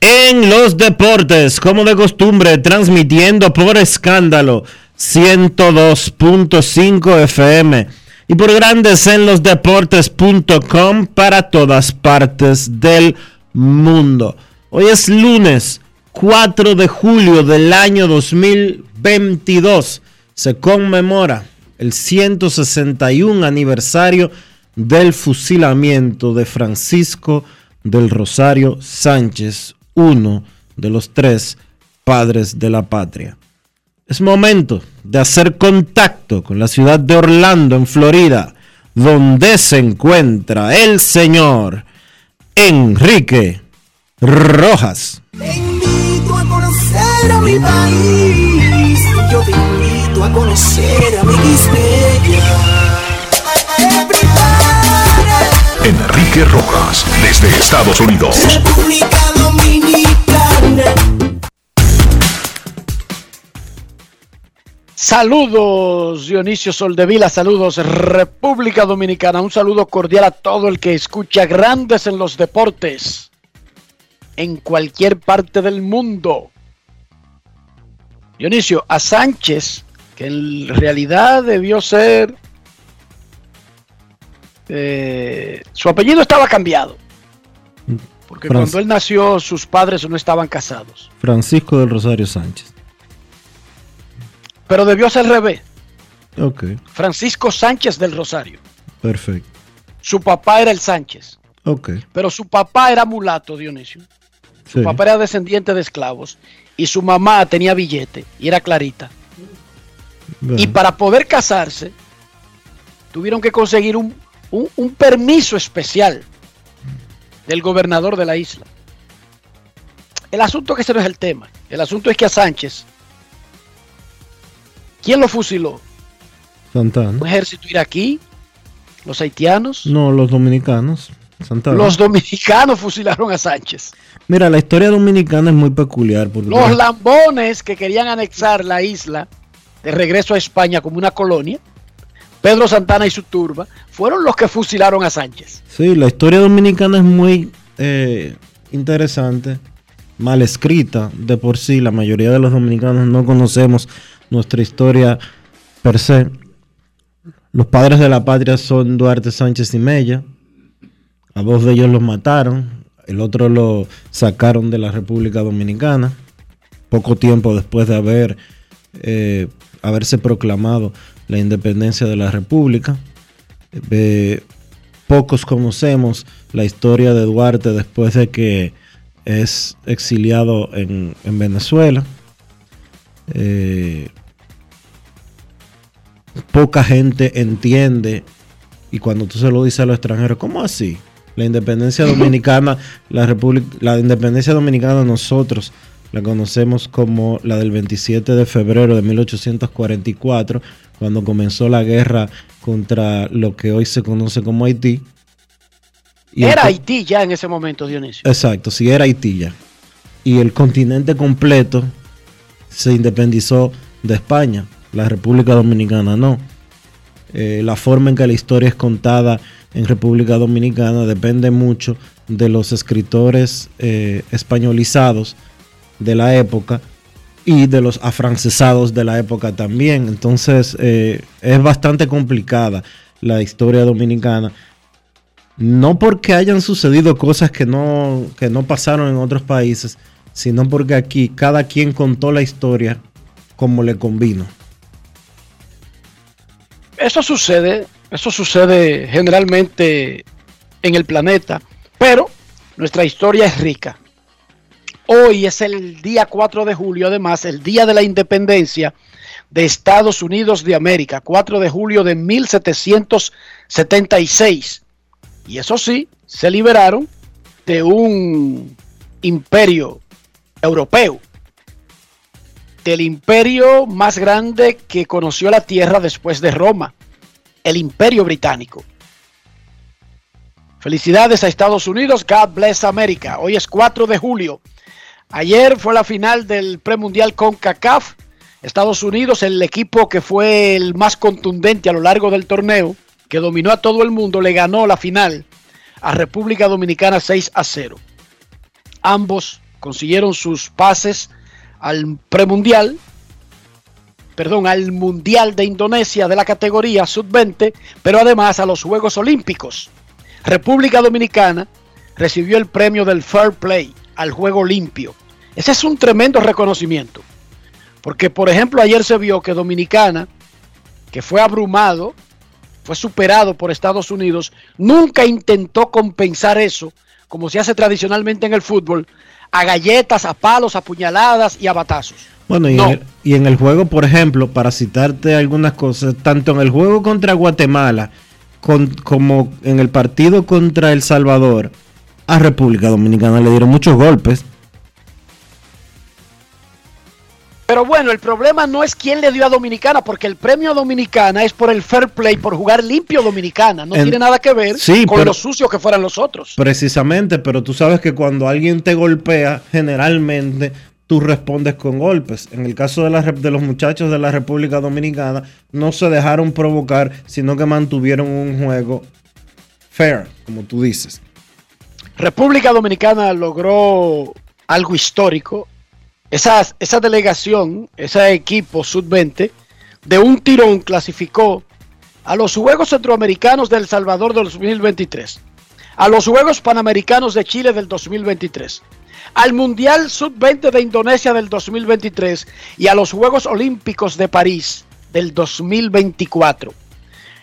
en los deportes, como de costumbre, transmitiendo por escándalo 102.5 FM y por grandes en los deportes.com para todas partes del mundo. Hoy es lunes 4 de julio del año 2022. Se conmemora el 161 aniversario del fusilamiento de Francisco del Rosario Sánchez, uno de los tres padres de la patria. Es momento de hacer contacto con la ciudad de Orlando, en Florida, donde se encuentra el señor Enrique Rojas. Te invito a conocer a mi país, yo te invito a conocer a mi Enrique Rojas, desde Estados Unidos. Saludos Dionisio Soldevila, saludos República Dominicana, un saludo cordial a todo el que escucha grandes en los deportes en cualquier parte del mundo. Dionisio, a Sánchez, que en realidad debió ser... Eh, su apellido estaba cambiado. Porque cuando él nació sus padres no estaban casados. Francisco del Rosario Sánchez. Pero debió ser al revés. Ok. Francisco Sánchez del Rosario. Perfecto. Su papá era el Sánchez. Ok. Pero su papá era mulato, Dionisio. Su papá era descendiente de esclavos. Y su mamá tenía billete. Y era clarita. Y para poder casarse, tuvieron que conseguir un, un permiso especial del gobernador de la isla. El asunto que ese no es el tema. El asunto es que a Sánchez, ¿quién lo fusiló? Santana. ¿Un ejército iraquí? ¿Los haitianos? No, los dominicanos. Santana. Los dominicanos fusilaron a Sánchez. Mira, la historia dominicana es muy peculiar. Porque los lambones que querían anexar la isla de regreso a España como una colonia, Pedro Santana y su turba, fueron los que fusilaron a Sánchez. Sí, la historia dominicana es muy eh, interesante, mal escrita de por sí. La mayoría de los dominicanos no conocemos nuestra historia per se. Los padres de la patria son Duarte Sánchez y Mella. A dos de ellos los mataron, el otro lo sacaron de la República Dominicana, poco tiempo después de eh, haberse proclamado la independencia de la República. pocos conocemos la historia de Duarte después de que es exiliado en, Venezuela. Eh, poca gente entiende y cuando tú se lo dices a los extranjeros, ¿cómo así? La independencia dominicana, la República, la independencia dominicana nosotros la conocemos como la del 27 de febrero de 1844, cuando comenzó la guerra contra lo que hoy se conoce como Haití. era Haití ya en ese momento, Dionisio. Exacto, sí, era Haití ya. Y el continente completo se independizó de España, la República Dominicana no. Eh, la forma en que la historia es contada en República Dominicana depende mucho de los escritores eh, españolizados de la época y de los afrancesados de la época también. Entonces eh, es bastante complicada la historia dominicana. No porque hayan sucedido cosas que no, que no pasaron en otros países, sino porque aquí cada quien contó la historia como le convino. Eso sucede, eso sucede generalmente en el planeta, pero nuestra historia es rica. Hoy es el día 4 de julio, además, el día de la independencia de Estados Unidos de América, 4 de julio de 1776. Y eso sí, se liberaron de un imperio europeo, del imperio más grande que conoció la tierra después de Roma, el imperio británico. Felicidades a Estados Unidos, God bless America. Hoy es 4 de julio Ayer fue la final del premundial con CACAF. Estados Unidos, el equipo que fue el más contundente a lo largo del torneo, que dominó a todo el mundo, le ganó la final a República Dominicana 6 a 0. Ambos consiguieron sus pases al premundial, perdón, al Mundial de Indonesia de la categoría sub-20, pero además a los Juegos Olímpicos. República Dominicana recibió el premio del Fair Play al juego limpio. Ese es un tremendo reconocimiento. Porque, por ejemplo, ayer se vio que Dominicana, que fue abrumado, fue superado por Estados Unidos, nunca intentó compensar eso, como se hace tradicionalmente en el fútbol, a galletas, a palos, a puñaladas y a batazos. Bueno, y, en el, y en el juego, por ejemplo, para citarte algunas cosas, tanto en el juego contra Guatemala como en el partido contra El Salvador, a República Dominicana le dieron muchos golpes. Pero bueno, el problema no es quién le dio a Dominicana, porque el premio a Dominicana es por el fair play, por jugar limpio Dominicana. No tiene nada que ver con los sucios que fueran los otros. Precisamente, pero tú sabes que cuando alguien te golpea, generalmente tú respondes con golpes. En el caso de, la, de los muchachos de la República Dominicana, no se dejaron provocar, sino que mantuvieron un juego fair, como tú dices. República Dominicana logró algo histórico. Esa, delegación, ese equipo sub-20, de un tirón clasificó a los Juegos Centroamericanos de El Salvador del 2023, a los Juegos Panamericanos de Chile del 2023, al Mundial Sub-20 de Indonesia del 2023 y a los Juegos Olímpicos de París del 2024.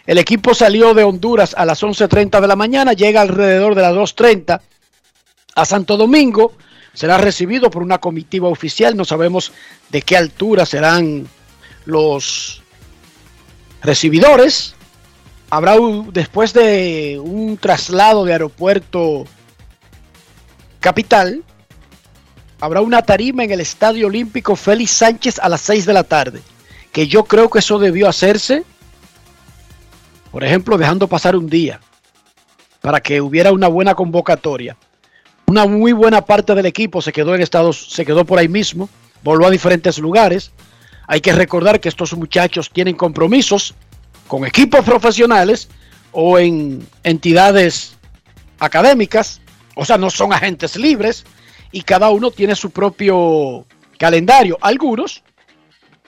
El equipo salió de Honduras a las 11.30 de la mañana, llega alrededor de las 2.30 a Santo Domingo. Será recibido por una comitiva oficial. No sabemos de qué altura serán los recibidores. Habrá después de un traslado de aeropuerto capital, habrá una tarima en el Estadio Olímpico Félix Sánchez a las 6 de la tarde. Que yo creo que eso debió hacerse por ejemplo, dejando pasar un día para que hubiera una buena convocatoria. Una muy buena parte del equipo se quedó en Estados, se quedó por ahí mismo, volvió a diferentes lugares. Hay que recordar que estos muchachos tienen compromisos con equipos profesionales o en entidades académicas, o sea, no son agentes libres y cada uno tiene su propio calendario. Algunos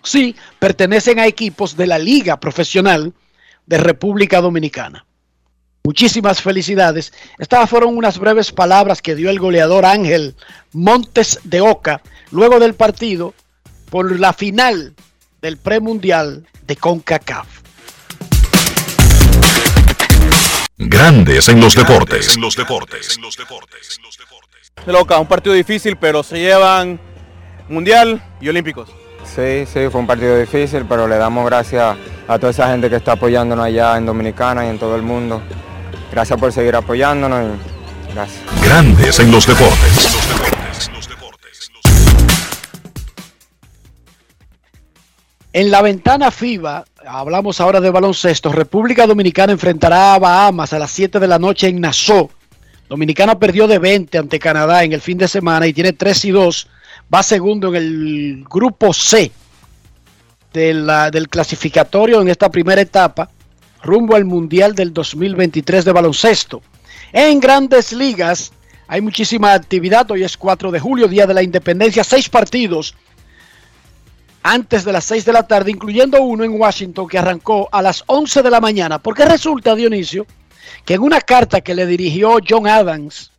sí pertenecen a equipos de la liga profesional de República Dominicana. Muchísimas felicidades. Estas fueron unas breves palabras que dio el goleador Ángel Montes de Oca luego del partido por la final del premundial de CONCACAF. Grandes en los deportes. En los deportes. De loca, un partido difícil, pero se llevan mundial y olímpicos. Sí, sí, fue un partido difícil, pero le damos gracias a toda esa gente que está apoyándonos allá en Dominicana y en todo el mundo. Gracias por seguir apoyándonos y gracias. Grandes en los deportes. En la ventana FIBA, hablamos ahora de baloncesto, República Dominicana enfrentará a Bahamas a las 7 de la noche en Nassau Dominicana perdió de 20 ante Canadá en el fin de semana y tiene 3 y 2. Va segundo en el grupo C del clasificatorio en esta primera etapa rumbo al Mundial del 2023 de baloncesto. En grandes ligas hay muchísima actividad. Hoy es 4 de julio, Día de la Independencia. Seis partidos antes de las 6 de la tarde, incluyendo uno en Washington que arrancó a las 11 de la mañana. Porque resulta, Dionisio, que en una carta que le dirigió John Adams,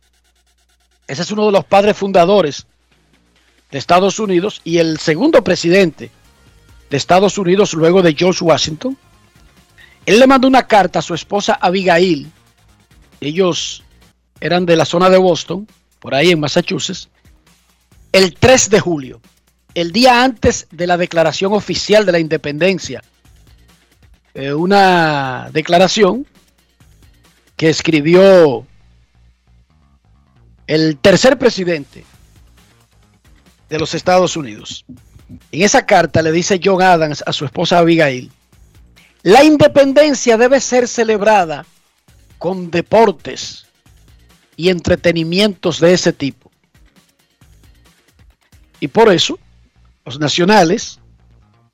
ese es uno de los padres fundadores de Estados Unidos y el segundo presidente de Estados Unidos luego de George Washington, él le mandó una carta a su esposa Abigail. Ellos eran de la zona de Boston, por ahí en Massachusetts, el 3 de julio, el día antes de la declaración oficial de la independencia. Eh, una declaración que escribió el tercer presidente de los Estados Unidos. En esa carta le dice John Adams a su esposa Abigail, la independencia debe ser celebrada con deportes y entretenimientos de ese tipo. Y por eso, los nacionales,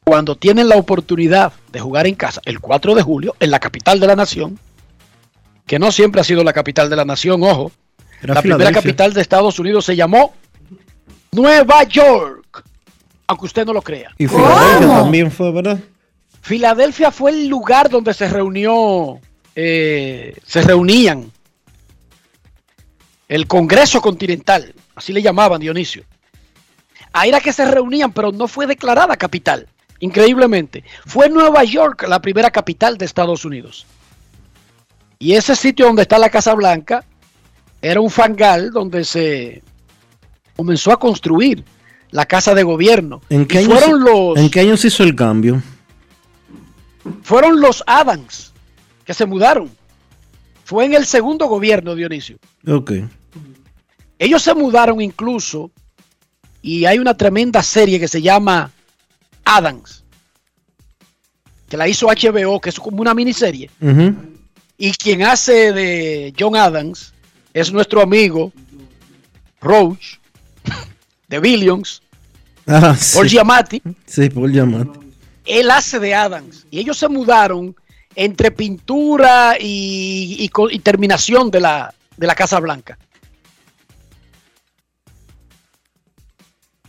cuando tienen la oportunidad de jugar en casa el 4 de julio, en la capital de la nación, que no siempre ha sido la capital de la nación, ojo. la primera capital de Estados Unidos se llamó Nueva York, aunque usted no lo crea. Y Filadelfia también fue, ¿verdad? Filadelfia fue el lugar donde se reunió, eh, se reunían el Congreso Continental, así le llamaban Dionisio. Ahí era que se reunían, pero no fue declarada capital, increíblemente. Fue Nueva York la primera capital de Estados Unidos. Y ese sitio donde está la Casa Blanca era un fangal donde se comenzó a construir la casa de gobierno. ¿En qué, años, fueron los, ¿En qué años hizo el cambio? Fueron los Adams que se mudaron. Fue en el segundo gobierno, Dionisio. Ok. Ellos se mudaron incluso y hay una tremenda serie que se llama Adams, que la hizo HBO, que es como una miniserie. Y quien hace de John Adams es nuestro amigo Roach, de Billions, ah, Paul Giamatti. Sí, Paul Giamatti. Él hace de Adams. Y ellos se mudaron entre pintura y, terminación de la, de la Casa Blanca.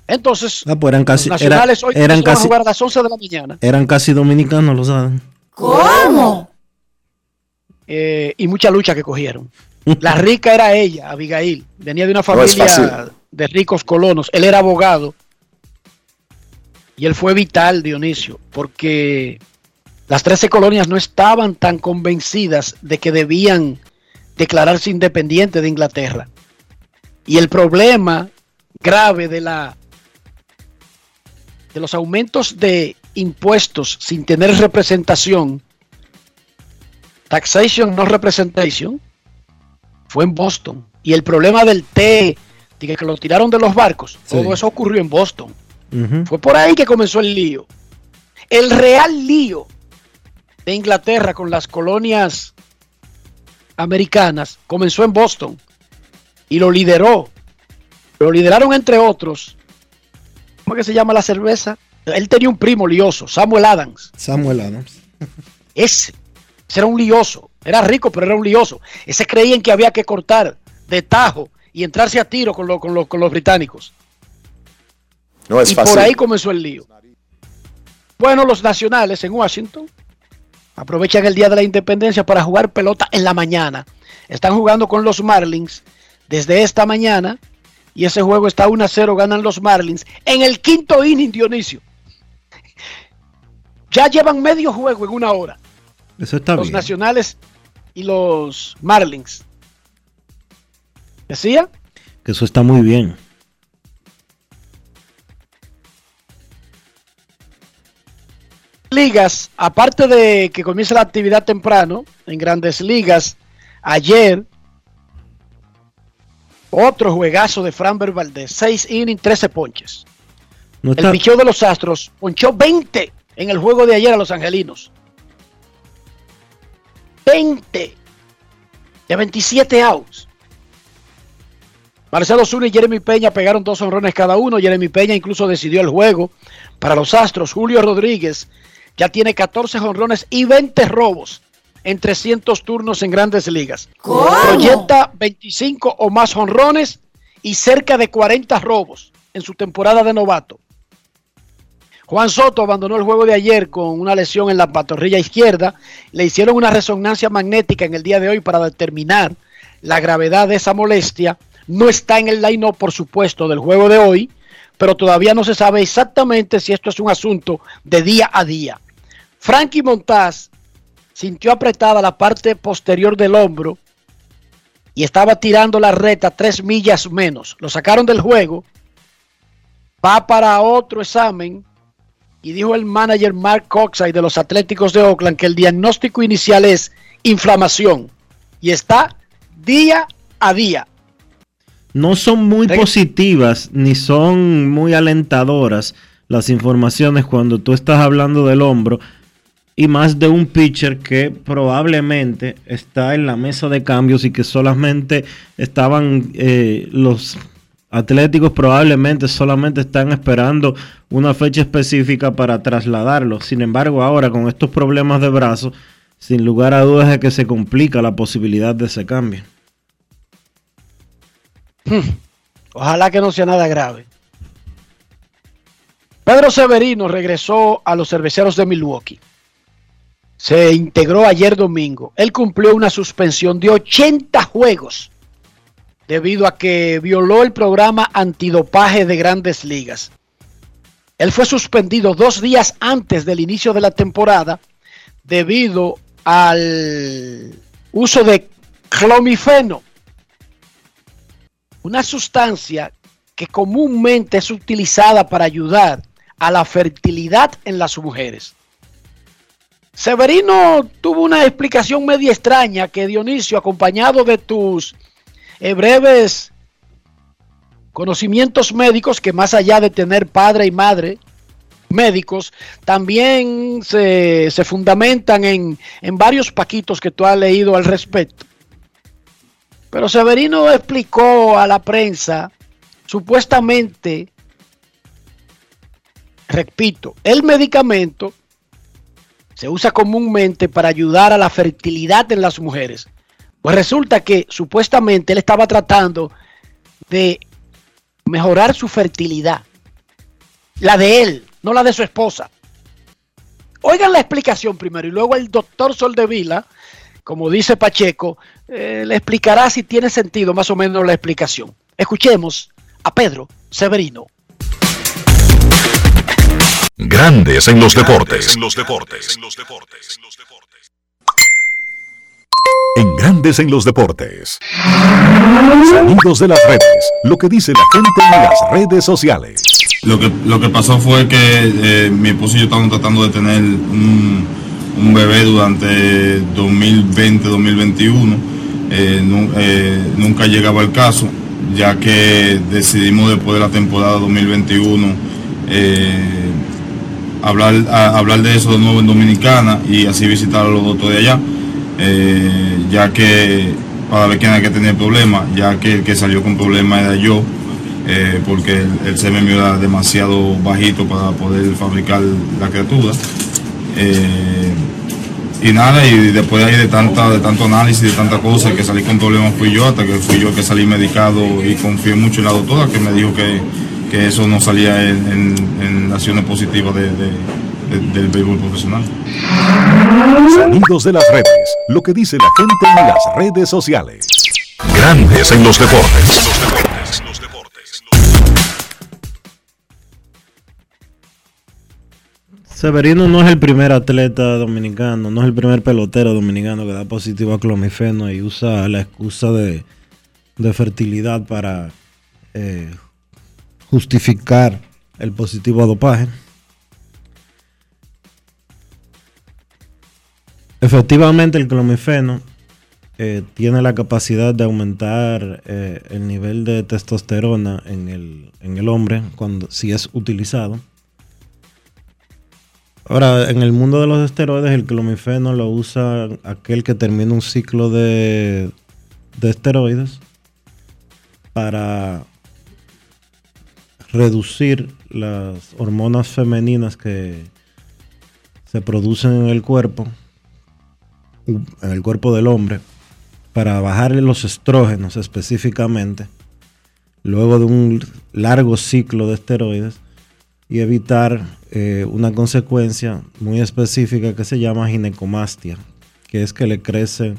Entonces, ah, pues eran casi, los nacionales hoy eran casi, a jugar a las 11 de la mañana. Eran casi dominicanos, lo saben. ¿Cómo? Eh, y mucha lucha que cogieron. La rica era ella, Abigail. Venía de una familia de ricos colonos. Él era abogado. Y él fue vital, Dionisio, porque las 13 colonias no estaban tan convencidas de que debían declararse independientes de Inglaterra. Y el problema grave de la de los aumentos de impuestos sin tener representación Taxation no representation fue en Boston. Y el problema del té, que lo tiraron de los barcos, todo eso ocurrió en Boston. Fue por ahí que comenzó el lío. El real lío de Inglaterra con las colonias americanas comenzó en Boston y lo lideró. Lo lideraron entre otros. ¿Cómo que se llama la cerveza? Él tenía un primo lioso, Samuel Adams. Samuel Adams. Ese ese era un lioso. Era rico, pero era un lioso. Ese creían que había que cortar de tajo y entrarse a tiro con, con, los británicos. No es y fácil. por ahí comenzó el lío. Bueno, los nacionales en Washington aprovechan el Día de la Independencia para jugar pelota en la mañana. Están jugando con los Marlins desde esta mañana y ese juego está 1 a 0, ganan los Marlins en el quinto inning, Dionisio. Ya llevan medio juego en una hora. Eso está los nacionales y los Marlins. ¿Decía? Que eso está muy bien. Ligas, aparte de que comienza la actividad temprano en grandes ligas, ayer otro juegazo de Fran Valdez, 6 innings, 13 ponches. El picheo de los Astros ponchó 20 en el juego de ayer a los Angelinos. 20 de 27 outs. Marcelo Zuna y Jeremy Peña pegaron dos honrones cada uno. Jeremy Peña incluso decidió el juego para los Astros. Julio Rodríguez ya tiene 14 honrones y 20 robos en 300 turnos en grandes ligas. Proyecta 25 o más honrones y cerca de 40 robos en su temporada de novato. Juan Soto abandonó el juego de ayer con una lesión en la pantorrilla izquierda. Le hicieron una resonancia magnética en el día de hoy para determinar la gravedad de esa molestia. No está en el line por supuesto, del juego de hoy, pero todavía no se sabe exactamente si esto es un asunto de día a día. Frankie Montaz sintió apretada la parte posterior del hombro y estaba tirando la reta tres millas menos. Lo sacaron del juego. Va para otro examen y dijo el manager Mark Coxey de los Atléticos de Oakland que el diagnóstico inicial es inflamación y está día a día. No son muy positivas ni son muy alentadoras las informaciones cuando tú estás hablando del hombro y más de un pitcher que probablemente está en la mesa de cambios y que solamente estaban eh, los Atléticos probablemente solamente están esperando una fecha específica para trasladarlo. Sin embargo, ahora con estos problemas de brazo, sin lugar a dudas es que se complica la posibilidad de ese cambio. Hmm. Ojalá que no sea nada grave. Pedro Severino regresó a los cerveceros de Milwaukee. Se integró ayer domingo. Él cumplió una suspensión de 80 juegos debido a que violó el programa antidopaje de grandes ligas. Él fue suspendido dos días antes del inicio de la temporada debido al uso de clomifeno, una sustancia que comúnmente es utilizada para ayudar a la fertilidad en las mujeres. Severino tuvo una explicación media extraña que Dionisio, acompañado de tus eh, breves conocimientos médicos que más allá de tener padre y madre médicos, también se, fundamentan en, en varios paquitos que tú has leído al respecto. Pero Severino explicó a la prensa, supuestamente, repito, el medicamento se usa comúnmente para ayudar a la fertilidad en las mujeres. Pues resulta que supuestamente él estaba tratando de mejorar su fertilidad. La de él, no la de su esposa. Oigan la explicación primero y luego el doctor Soldevila, como dice Pacheco, eh, le explicará si tiene sentido más o menos la explicación. Escuchemos a Pedro Severino. Grandes en los deportes. En los deportes. En los deportes en Grandes en los Deportes. Sonidos de las redes, lo que dice la gente en las redes sociales. Lo que, lo que pasó fue que eh, mi esposo y yo estábamos tratando de tener un, bebé durante 2020-2021. Eh, eh, nunca llegaba el caso, ya que decidimos después de la temporada 2021 hablar, hablar de eso de nuevo en Dominicana y así visitar a los doctores de allá eh, ya que para ver quién hay que tener problemas, ya que el que salió con problemas era yo, eh, porque el, mío era demasiado bajito para poder fabricar la criatura. Y nada, y después de ahí de tanta, de tanto análisis, de tanta cosa, que salí con problemas fui yo, hasta que fui yo que salí medicado y confié mucho en la doctora que me dijo que, eso no salía en, en, acciones positivas de del béisbol profesional. Sonidos de las redes, lo que dice la gente en las redes sociales. Grandes en. Los deportes, los deportes. Severino no es el primer atleta dominicano, no es el primer pelotero dominicano que da positivo a clomifeno y usa la excusa de, fertilidad para eh, justificar el positivo a dopaje. Efectivamente, el clomifeno eh, tiene la capacidad de aumentar eh, el nivel de testosterona en el, hombre cuando, si es utilizado. Ahora, en el mundo de los esteroides, el clomifeno lo usa aquel que termina un ciclo de, de esteroides para reducir las hormonas femeninas que se producen en el cuerpo, en el cuerpo del hombre, para bajarle los estrógenos específicamente, luego de un largo ciclo de esteroides, y evitar eh, una consecuencia muy específica que se llama ginecomastia, que es que le crecen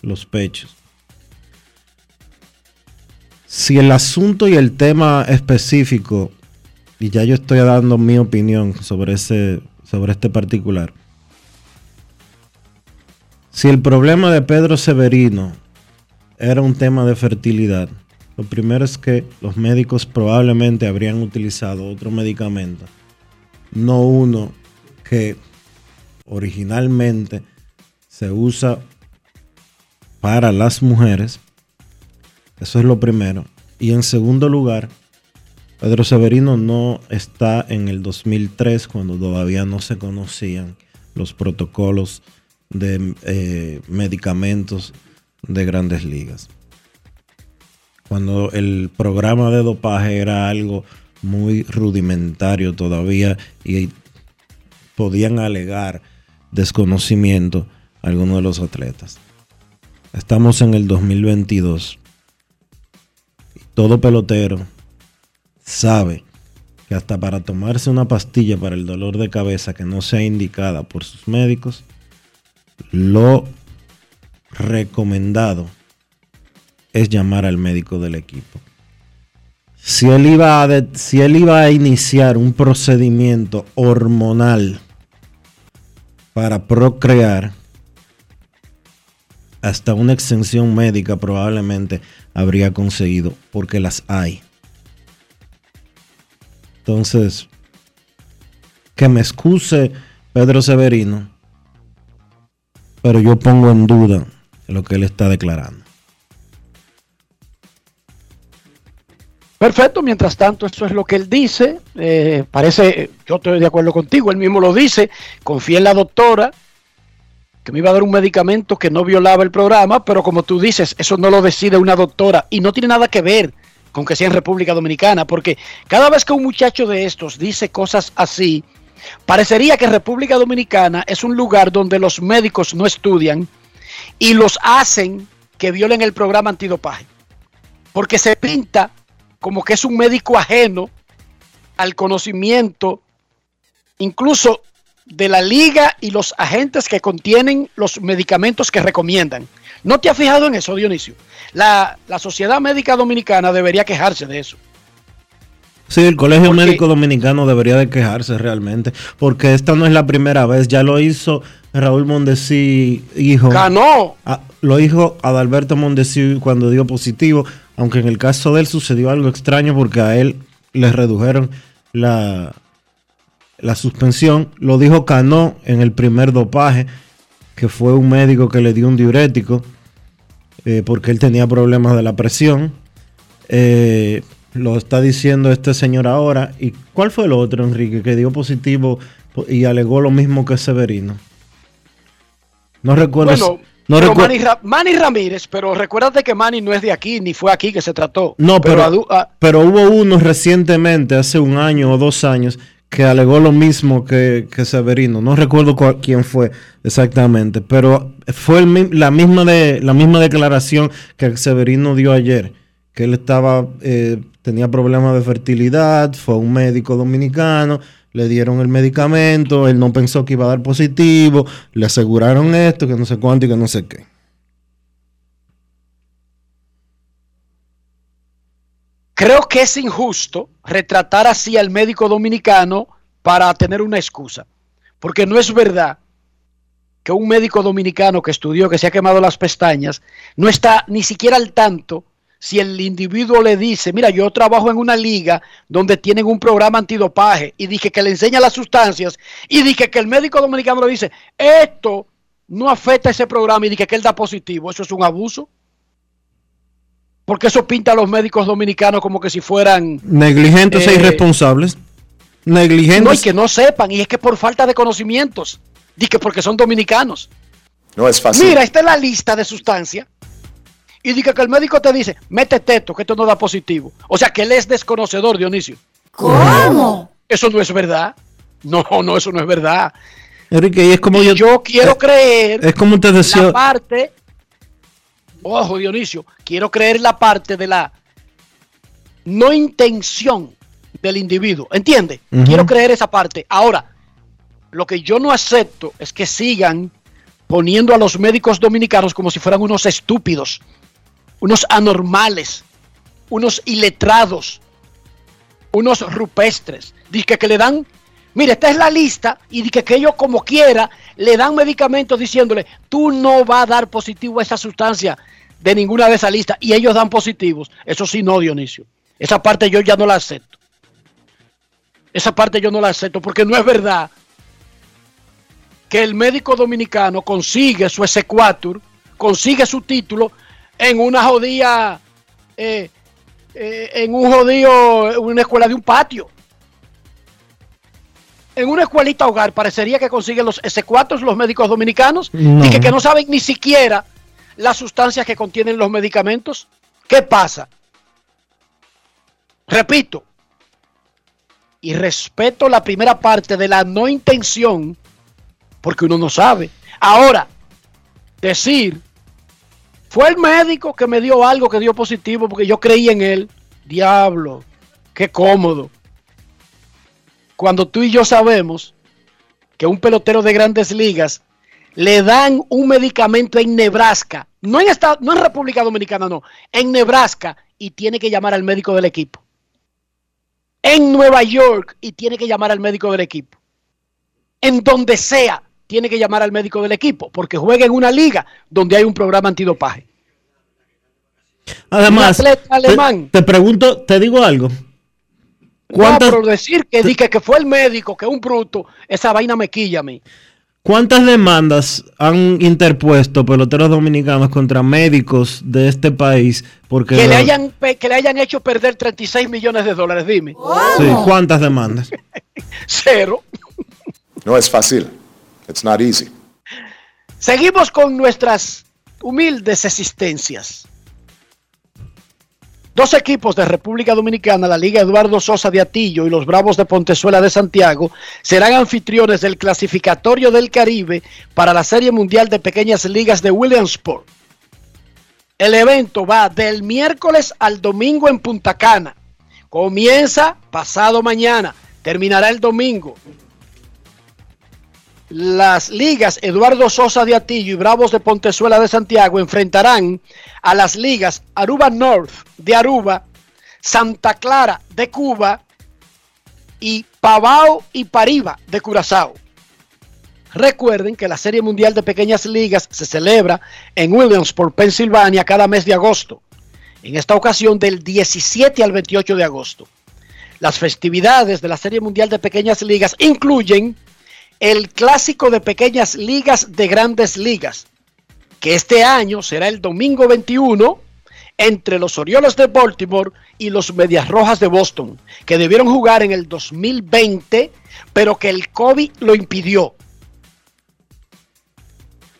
los pechos. Si el asunto y el tema específico, y ya yo estoy dando mi opinión sobre, ese, sobre este particular, si el problema de Pedro Severino era un tema de fertilidad, lo primero es que los médicos probablemente habrían utilizado otro medicamento, no uno que originalmente se usa para las mujeres eso es lo primero. Y en segundo lugar, Pedro Severino no está en el 2003 cuando todavía no se conocían los protocolos de eh, medicamentos de grandes ligas. Cuando el programa de dopaje era algo muy rudimentario todavía y podían alegar desconocimiento algunos de los atletas. Estamos en el 2022 todo pelotero sabe que hasta para tomarse una pastilla para el dolor de cabeza que no sea indicada por sus médicos, lo recomendado es llamar al médico del equipo. Si él iba a, iba a iniciar un procedimiento hormonal para procrear, hasta una extensión médica probablemente habría conseguido, porque las hay. Entonces, que me excuse Pedro Severino, pero yo pongo en duda lo que él está declarando. Perfecto, mientras tanto, eso es lo que él dice. Eh, parece, yo estoy de acuerdo contigo, él mismo lo dice. Confía en la doctora, que me iba a dar un medicamento que no violaba el programa, pero como tú dices, eso no lo decide una doctora y no tiene nada que ver con que sea en República Dominicana, porque cada vez que un muchacho de estos dice cosas así, parecería que República Dominicana es un lugar donde los médicos no estudian y los hacen que violen el programa antidopaje, porque se pinta como que es un médico ajeno al conocimiento, incluso de la liga y los agentes que contienen los medicamentos que recomiendan. ¿No te has fijado en eso, Dionisio? La, Sociedad Médica Dominicana debería quejarse de eso. Sí, el Colegio Médico Dominicano debería de quejarse realmente, porque esta no es la primera vez, ya lo hizo Raúl Mondesi, hijo. Ganó. Ah, lo hizo Adalberto Mondesi cuando dio positivo, aunque en el caso de él sucedió algo extraño porque a él le redujeron la, la suspensión. Lo dijo Cano en el primer dopaje, que fue un médico que le dio un diurético eh, porque él tenía problemas de la presión. Eh, lo está diciendo este señor ahora. ¿Y cuál fue el otro, Enrique, que dio positivo y alegó lo mismo que Severino? No recuerdo. No Manny, Ramírez, pero recuérdate que Manny no es de aquí, ni fue aquí que se trató. No, pero, pero hubo uno recientemente, hace un año o dos años, que alegó lo mismo que, Severino. No recuerdo quién fue exactamente, pero fue la, misma de, la misma declaración que Severino dio ayer, que él estaba, eh, tenía problemas de fertilidad, fue un médico dominicano, le dieron el medicamento, él no pensó que iba a dar positivo, le aseguraron esto, que no sé cuánto y que no sé qué. Creo que es injusto retratar así al médico dominicano para tener una excusa, porque no es verdad que un médico dominicano que estudió, que se ha quemado las pestañas, no está ni siquiera al tanto si el individuo le dice, mira, yo trabajo en una liga donde tienen un programa antidopaje y dije que le enseña las sustancias y dije que el médico dominicano le dice, esto no afecta a ese programa y dije que él da positivo, eso es un abuso. Porque eso pinta a los médicos dominicanos como que si fueran... Negligentes e eh, irresponsables. Negligentes. No, y que no sepan, y es que por falta de conocimientos. Dice porque son dominicanos. No es fácil. Mira, esta es la lista de sustancias. Y dice que el médico te dice, métete esto, que esto no da positivo. O sea que él es desconocedor, Dionisio. ¿Cómo? Eso no es verdad. No, no, eso no es verdad. Enrique, y es como yo. Yo quiero eh, creer Es como usted decía. la parte, ojo Dionisio, quiero creer la parte de la no intención del individuo. ¿Entiende? Ujú. Quiero creer esa parte. Ahora, lo que yo no acepto es que sigan poniendo a los médicos dominicanos como si fueran unos estúpidos, unos anormales, unos iletrados, unos rupestres. Dice que le dan, mire, esta es la lista y dice que ellos como quiera le dan medicamentos diciéndole, tú no vas a dar positivo a esa sustancia de ninguna de esas listas y ellos dan positivos. Eso sí, no, Dionisio. Esa parte yo ya no la acepto. Esa parte yo no la acepto porque no es verdad que el médico dominicano consigue su exequatur, consigue su título en una jodida, eh, eh, en un jodido, una escuela de un patio. En una escuelita hogar parecería que consiguen los exequatos los médicos dominicanos No. y que, que no saben ni siquiera las sustancias que contienen los medicamentos. ¿Qué pasa? Repito, y respeto la primera parte de la no intención, porque uno no sabe. Ahora, decir, fue el médico que me dio algo que dio positivo porque yo creí en él. Diablo, qué cómodo. Cuando tú y yo sabemos que un pelotero de grandes ligas le dan un medicamento en Nebraska, no en, Estado, no en República Dominicana, no, en Nebraska y tiene que llamar al médico del equipo. En Nueva York y tiene que llamar al médico del equipo. En donde sea, tiene que llamar al médico del equipo, porque juega en una liga donde hay un programa antidopaje. Además, Un atleta te- alemán. Te, pregunto, te digo algo. No, ¿Cuántas, pero decir que, di que, que fue el médico, que es un bruto, esa vaina me quilla a mí. ¿Cuántas demandas han interpuesto peloteros dominicanos contra médicos de este país? Porque Que le, hayan, que le hayan hecho perder 36 millones de dólares, dime. Sí, ¿cuántas demandas? Cero. No es fácil. It's not easy. Seguimos con nuestras humildes existencias. Dos equipos de República Dominicana, la Liga Eduardo Sosa de Atillo y los Bravos de Pontezuela de Santiago, serán anfitriones del clasificatorio del Caribe para la Serie Mundial de Pequeñas Ligas de Williamsport. El evento va del miércoles al domingo en Punta Cana. Comienza pasado mañana, terminará el domingo las ligas Eduardo Sosa de Atillo y Bravos de Pontezuela de Santiago enfrentarán a las ligas Aruba North de Aruba, Santa Clara de Cuba y Pavao y Pariba de Curazao. Recuerden que la Serie Mundial de Pequeñas Ligas se celebra en Williamsport, Pensilvania, cada mes de agosto. En esta ocasión del 17 al 28 de agosto. Las festividades de la Serie Mundial de Pequeñas Ligas incluyen el clásico de pequeñas ligas de grandes ligas, que este año será el domingo 21 entre los Orioles de Baltimore y los Medias Rojas de Boston, que debieron jugar en el 2020, pero que el COVID lo impidió.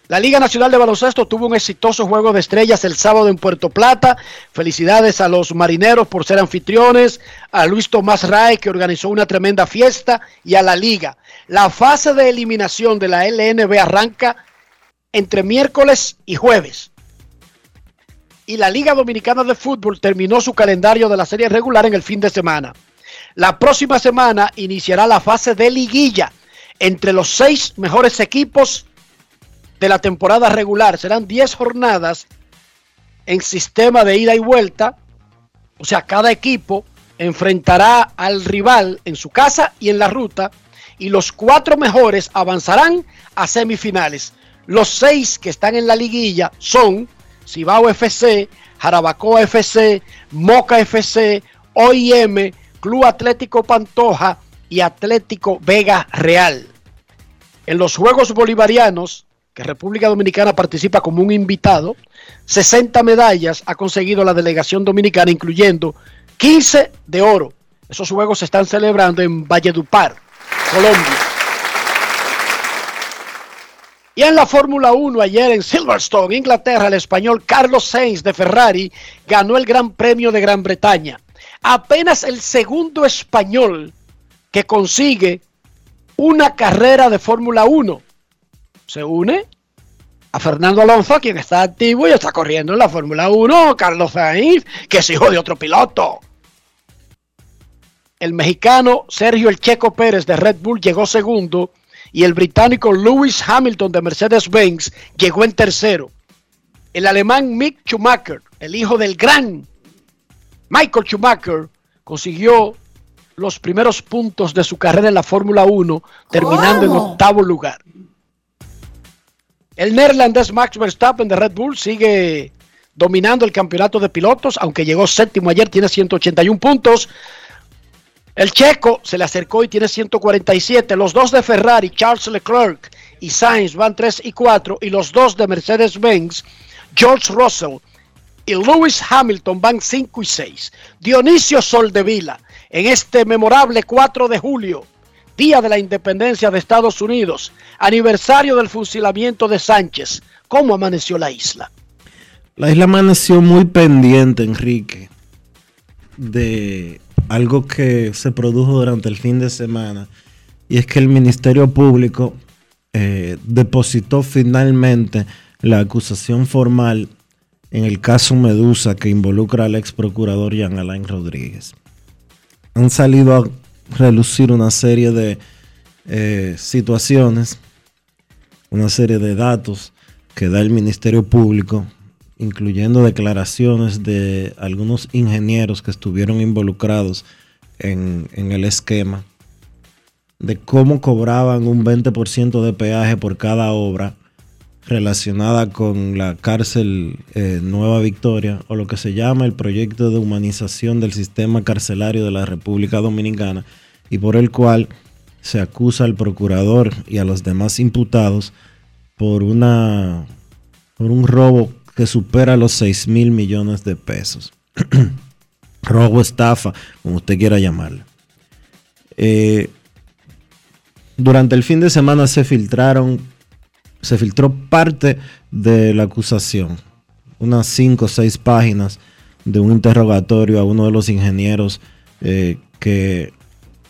La Liga Nacional de Baloncesto tuvo un exitoso juego de estrellas el sábado en Puerto Plata. Felicidades a los marineros por ser anfitriones, a Luis Tomás Ray que organizó una tremenda fiesta y a la liga. La fase de eliminación de la LNB arranca entre miércoles y jueves. Y la Liga Dominicana de Fútbol terminó su calendario de la serie regular en el fin de semana. La próxima semana iniciará la fase de liguilla entre los seis mejores equipos de la temporada regular. Serán 10 jornadas en sistema de ida y vuelta. O sea, cada equipo enfrentará al rival en su casa y en la ruta. Y los cuatro mejores avanzarán a semifinales. Los seis que están en la liguilla son Cibao FC, Jarabacoa FC, Moca FC, OIM, Club Atlético Pantoja y Atlético Vega Real. En los Juegos Bolivarianos, que República Dominicana participa como un invitado, 60 medallas ha conseguido la delegación dominicana, incluyendo 15 de oro. Esos juegos se están celebrando en Valledupar, Colombia. Y en la Fórmula 1 ayer en Silverstone, Inglaterra, el español Carlos Sainz de Ferrari ganó el Gran Premio de Gran Bretaña. Apenas el segundo español que consigue una carrera de Fórmula 1. Se une a Fernando Alonso, quien está activo y está corriendo en la Fórmula 1, Carlos Sainz, que es hijo de otro piloto. El mexicano Sergio El Checo Pérez de Red Bull llegó segundo y el británico Lewis Hamilton de Mercedes-Benz llegó en tercero. El alemán Mick Schumacher, el hijo del gran Michael Schumacher, consiguió los primeros puntos de su carrera en la Fórmula 1, terminando en octavo lugar. El neerlandés Max Verstappen de Red Bull sigue dominando el campeonato de pilotos, aunque llegó séptimo ayer, tiene 181 puntos. El checo se le acercó y tiene 147. Los dos de Ferrari, Charles Leclerc y Sainz van 3 y 4. Y los dos de Mercedes-Benz, George Russell y Lewis Hamilton van 5 y 6. Dionisio Soldevila, en este memorable 4 de julio, Día de la Independencia de Estados Unidos, aniversario del fusilamiento de Sánchez. ¿Cómo amaneció la isla? La isla amaneció muy pendiente, Enrique, de algo que se produjo durante el fin de semana y es que el Ministerio Público eh, depositó finalmente la acusación formal en el caso Medusa que involucra al ex procurador Jean Alain Rodríguez. Han salido a relucir una serie de eh, situaciones, una serie de datos que da el Ministerio Público incluyendo declaraciones de algunos ingenieros que estuvieron involucrados en, el esquema, de cómo cobraban un 20% de peaje por cada obra relacionada con la cárcel eh, Nueva Victoria o lo que se llama el proyecto de humanización del sistema carcelario de la República Dominicana y por el cual se acusa al procurador y a los demás imputados por una por un robo que supera los 6 mil millones de pesos. Robo, estafa, como usted quiera llamarla. Eh, durante el fin de semana se filtraron, se filtró parte de la acusación, unas 5 o 6 páginas de un interrogatorio a uno de los ingenieros eh, que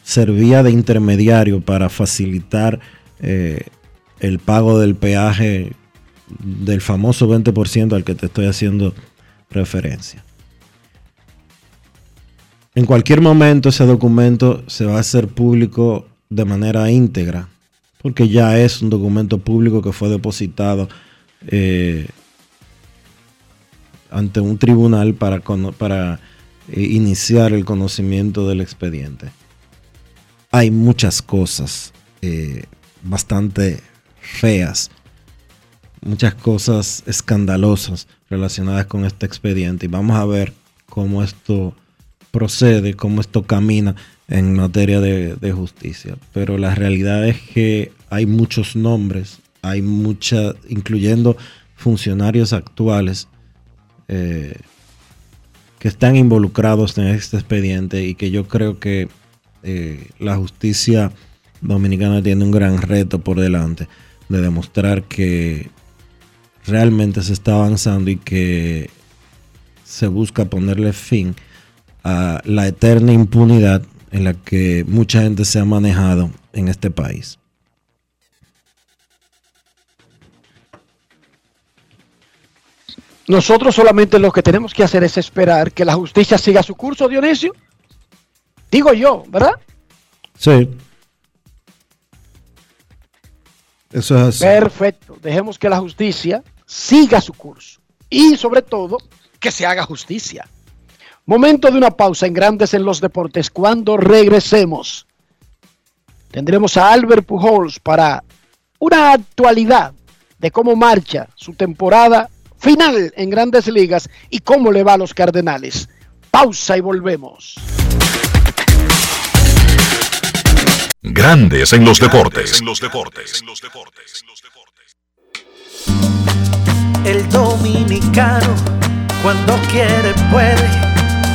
servía de intermediario para facilitar eh, el pago del peaje del famoso 20% al que te estoy haciendo referencia. En cualquier momento ese documento se va a hacer público de manera íntegra, porque ya es un documento público que fue depositado eh, ante un tribunal para, eh, iniciar el conocimiento del expediente. Hay muchas cosas eh, bastante feas muchas cosas escandalosas relacionadas con este expediente y vamos a ver cómo esto procede, cómo esto camina en materia de, justicia. Pero la realidad es que hay muchos nombres, hay muchas, incluyendo funcionarios actuales eh, que están involucrados en este expediente y que yo creo que eh, la justicia dominicana tiene un gran reto por delante de demostrar que realmente se está avanzando y que se busca ponerle fin a la eterna impunidad en la que mucha gente se ha manejado en este país. Nosotros solamente lo que tenemos que hacer es esperar que la justicia siga su curso, Dionisio. Digo yo, ¿verdad? Sí. Eso es así. Perfecto. Dejemos que la justicia siga su curso y sobre todo que se haga justicia. Momento de una pausa en Grandes en los Deportes. Cuando regresemos, tendremos a Albert Pujols para una actualidad de cómo marcha su temporada final en Grandes Ligas y cómo le va a los Cardenales. Pausa y volvemos. Grandes en los deportes. En los deportes. El dominicano, cuando quiere, puede,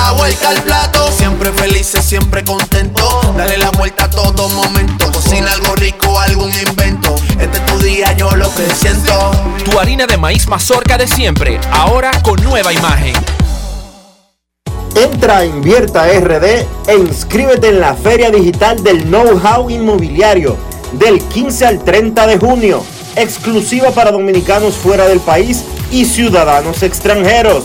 La vuelta al plato, siempre felices, siempre contento. Dale la vuelta a todo momento. Cocina algo rico, algún invento. Este es tu día, yo lo que siento. Tu harina de maíz mazorca de siempre, ahora con nueva imagen. Entra a Invierta RD e inscríbete en la Feria Digital del Know-How Inmobiliario del 15 al 30 de junio, exclusiva para dominicanos fuera del país y ciudadanos extranjeros.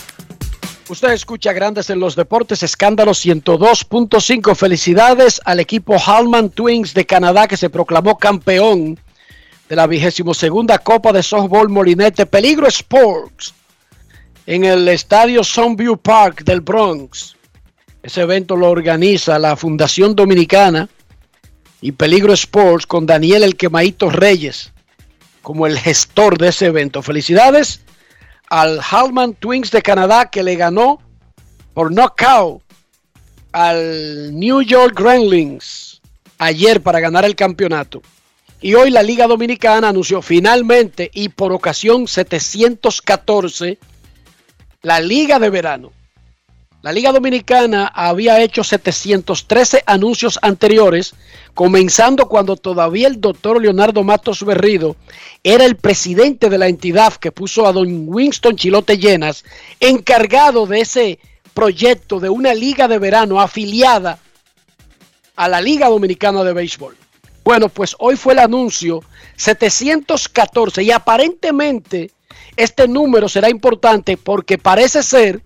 Usted escucha Grandes en los Deportes, escándalo 102.5. Felicidades al equipo Hallman Twins de Canadá que se proclamó campeón de la vigésimo segunda Copa de Softball Molinete Peligro Sports en el estadio Sunview Park del Bronx. Ese evento lo organiza la Fundación Dominicana y Peligro Sports con Daniel El Quemaito Reyes como el gestor de ese evento. Felicidades al Hallman Twins de Canadá que le ganó por knockout al New York Gremlins ayer para ganar el campeonato. Y hoy la Liga Dominicana anunció finalmente y por ocasión 714 la Liga de Verano. La Liga Dominicana había hecho 713 anuncios anteriores, comenzando cuando todavía el doctor Leonardo Matos Berrido era el presidente de la entidad que puso a don Winston Chilote Llenas encargado de ese proyecto de una liga de verano afiliada a la Liga Dominicana de Béisbol. Bueno, pues hoy fue el anuncio 714 y aparentemente este número será importante porque parece ser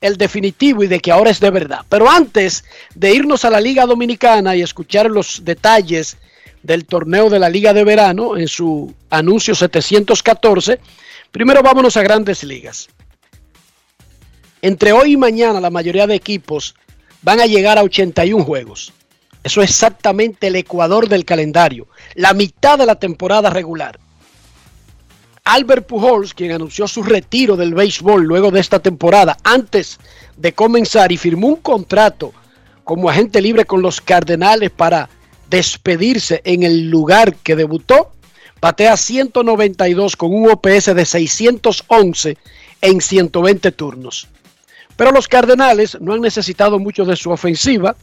el definitivo y de que ahora es de verdad. Pero antes de irnos a la Liga Dominicana y escuchar los detalles del torneo de la Liga de Verano en su anuncio 714, primero vámonos a grandes ligas. Entre hoy y mañana la mayoría de equipos van a llegar a 81 juegos. Eso es exactamente el ecuador del calendario, la mitad de la temporada regular. Albert Pujols, quien anunció su retiro del béisbol luego de esta temporada, antes de comenzar y firmó un contrato como agente libre con los Cardenales para despedirse en el lugar que debutó, batea 192 con un OPS de 611 en 120 turnos. Pero los Cardenales no han necesitado mucho de su ofensiva,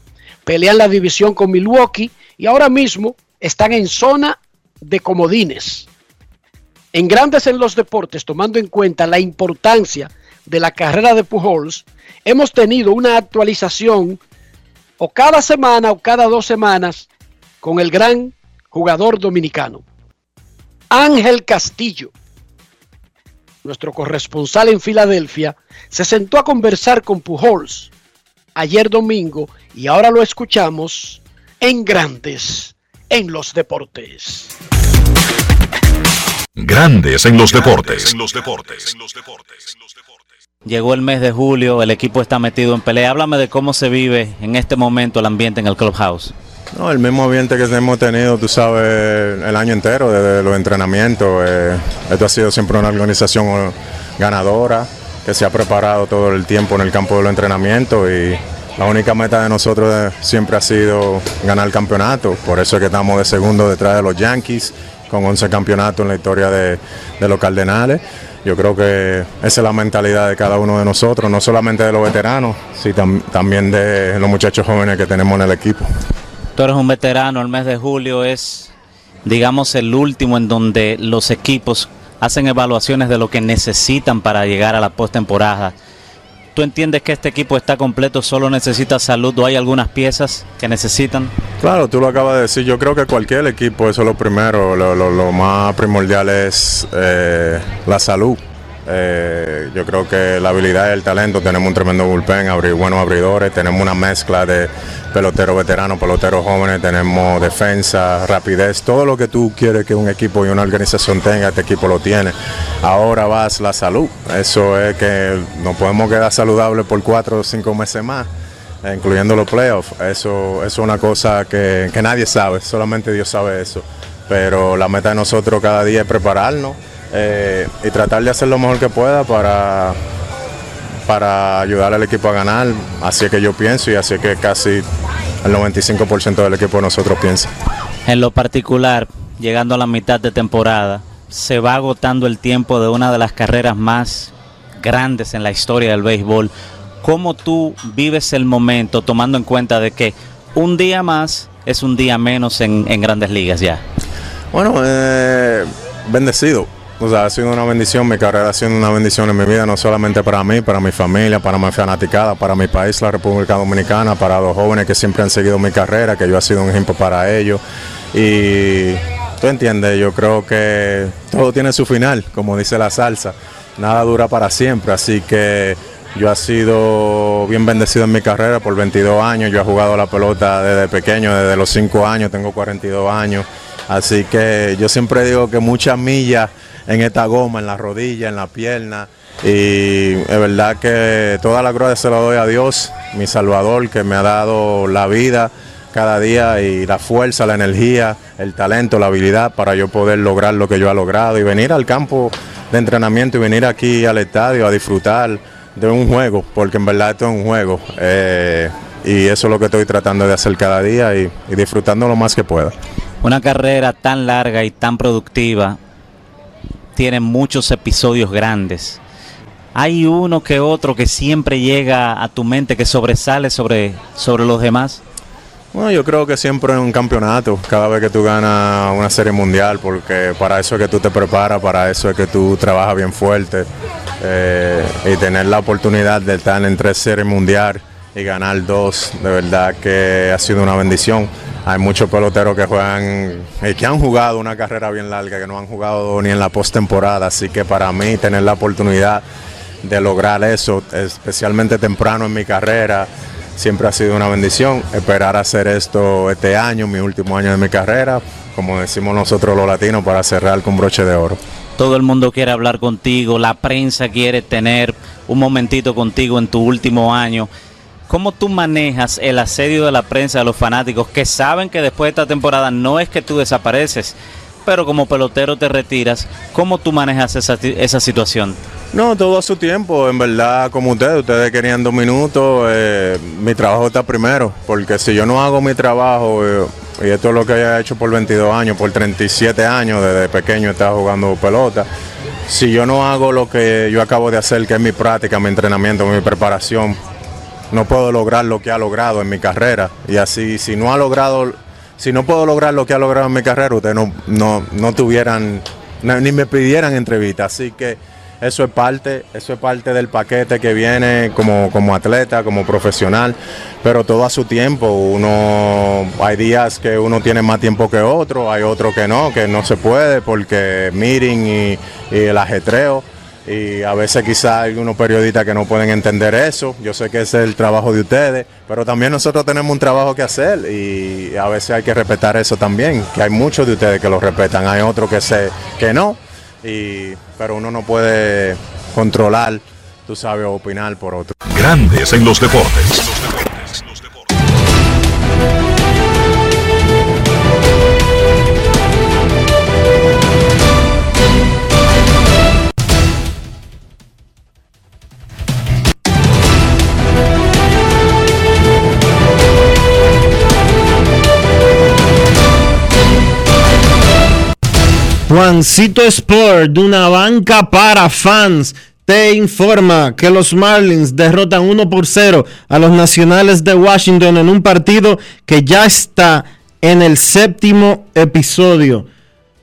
pelean la división con Milwaukee y ahora mismo están en zona de comodines. En grandes en los deportes, tomando en cuenta la importancia de la carrera de Pujols, hemos tenido una actualización o cada semana o cada dos semanas con el gran jugador dominicano. Ángel Castillo, nuestro corresponsal en Filadelfia, se sentó a conversar con Pujols ayer domingo y ahora lo escuchamos en Grandes en los Deportes. Grandes en los deportes. Llegó el mes de julio, el equipo está metido en pelea. Háblame de cómo se vive en este momento el ambiente en el clubhouse. No, el mismo ambiente que hemos tenido, tú sabes, el año entero, desde los entrenamientos. Eh, esto ha sido siempre una organización ganadora, que se ha preparado todo el tiempo en el campo de los entrenamientos y la única meta de nosotros siempre ha sido ganar el campeonato. Por eso es que estamos de segundo detrás de los Yankees, con 11 campeonatos en la historia de, los Cardenales. Yo creo que esa es la mentalidad de cada uno de nosotros, no solamente de los veteranos, sino también de los muchachos jóvenes que tenemos en el equipo. Tú eres un veterano, el mes de julio es, digamos, el último en donde los equipos hacen evaluaciones de lo que necesitan para llegar a la postemporada. ¿Tú entiendes que este equipo está completo, solo necesita salud o hay algunas piezas que necesitan? Claro, tú lo acabas de decir. Yo creo que cualquier equipo, eso es lo primero, lo, más primordial es eh, la salud. Eh, yo creo que la habilidad y el talento, tenemos un tremendo bullpen, abrir, buenos abridores, tenemos una mezcla de peloteros veteranos, peloteros jóvenes, tenemos defensa, rapidez, todo lo que tú quieres que un equipo y una organización tenga, este equipo lo tiene. Ahora vas la salud, eso es que no podemos quedar saludables por cuatro o cinco meses más incluyendo los playoffs. Eso, es una cosa que nadie sabe, solamente Dios sabe eso. Pero la meta de nosotros cada día es prepararnos, eh, y tratar de hacer lo mejor que pueda para, para ayudar al equipo a ganar. Así es que yo pienso y así es que casi el 95% del equipo de nosotros piensa. En lo particular, llegando a la mitad de temporada, se va agotando el tiempo de una de las carreras más grandes en la historia del béisbol. ¿Cómo tú vives el momento tomando en cuenta de que un día más es un día menos en, grandes ligas ya? Bueno, eh, bendecido o sea, ha sido una bendición, mi carrera ha sido una bendición en mi vida, no solamente para mí, para mi familia, para mi fanaticada, para mi país, la República Dominicana, para los jóvenes que siempre han seguido mi carrera, que yo he sido un ejemplo para ellos. Y tú entiendes, yo creo que todo tiene su final, como dice la salsa. Nada dura para siempre, así que yo he sido bien bendecido en mi carrera por 22 años, yo he jugado la pelota desde pequeño, desde los 5 años, tengo 42 años, así que yo siempre digo que muchas millas en esta goma, en la rodilla, en la pierna. Y es verdad que toda la gloria se la doy a Dios, mi Salvador, que me ha dado la vida cada día y la fuerza, la energía, el talento, la habilidad para yo poder lograr lo que yo he logrado y venir al campo de entrenamiento y venir aquí al estadio a disfrutar de un juego, porque en verdad esto es un juego. Eh, y eso es lo que estoy tratando de hacer cada día y disfrutando lo más que pueda. Una carrera tan larga y tan productiva tiene muchos episodios grandes. ¿Hay uno que otro que siempre llega a tu mente, que sobresale sobre, sobre los demás? Bueno, yo creo que siempre en un campeonato, cada vez que tú ganas una serie mundial, porque para eso es que tú te preparas, para eso es que tú trabajas bien fuerte eh, y tener la oportunidad de estar en tres series mundial y ganar dos, de verdad que ha sido una bendición. Hay muchos peloteros que juegan y que han jugado una carrera bien larga, que no han jugado ni en la postemporada. Así que para mí tener la oportunidad de lograr eso, especialmente temprano en mi carrera, siempre ha sido una bendición. Esperar hacer esto este año, mi último año de mi carrera, como decimos nosotros los latinos, para cerrar con broche de oro. Todo el mundo quiere hablar contigo, la prensa quiere tener un momentito contigo en tu último año. ¿Cómo tú manejas el asedio de la prensa, de los fanáticos, que saben que después de esta temporada no es que tú desapareces, pero como pelotero te retiras? ¿Cómo tú manejas esa, situación? No, todo a su tiempo, en verdad, como ustedes, ustedes querían dos minutos, eh, mi trabajo está primero, porque si yo no hago mi trabajo eh, y esto es lo que he hecho por 22 años, por 37 años, desde pequeño estaba jugando pelota. Si yo no hago lo que yo acabo de hacer, que es mi práctica, mi entrenamiento, mi preparación, no puedo lograr lo que ha logrado en mi carrera. Y así, si no ha logrado, si no puedo lograr lo que ha logrado en mi carrera, ustedes no, no, no tuvieran, ni me pidieran entrevista. Así que eso es parte, eso es parte del paquete que viene como, como atleta, como profesional, pero todo a su tiempo. Uno, hay días que uno tiene más tiempo que otro, hay otro que no, que no se puede porque meeting y, y el ajetreo y a veces quizás hay unos periodistas que no pueden entender eso. Yo sé que ese es el trabajo de ustedes, pero también nosotros tenemos un trabajo que hacer y a veces hay que respetar eso también, que hay muchos de ustedes que lo respetan, hay otros que, se, que no y, pero uno no puede controlar, tú sabes, opinar por otro. Grandes en los deportes. Juancito Sport, de una banca para fans, te informa que los Marlins derrotan 1 por 0 a los Nacionales de Washington en un partido que ya está en el séptimo episodio.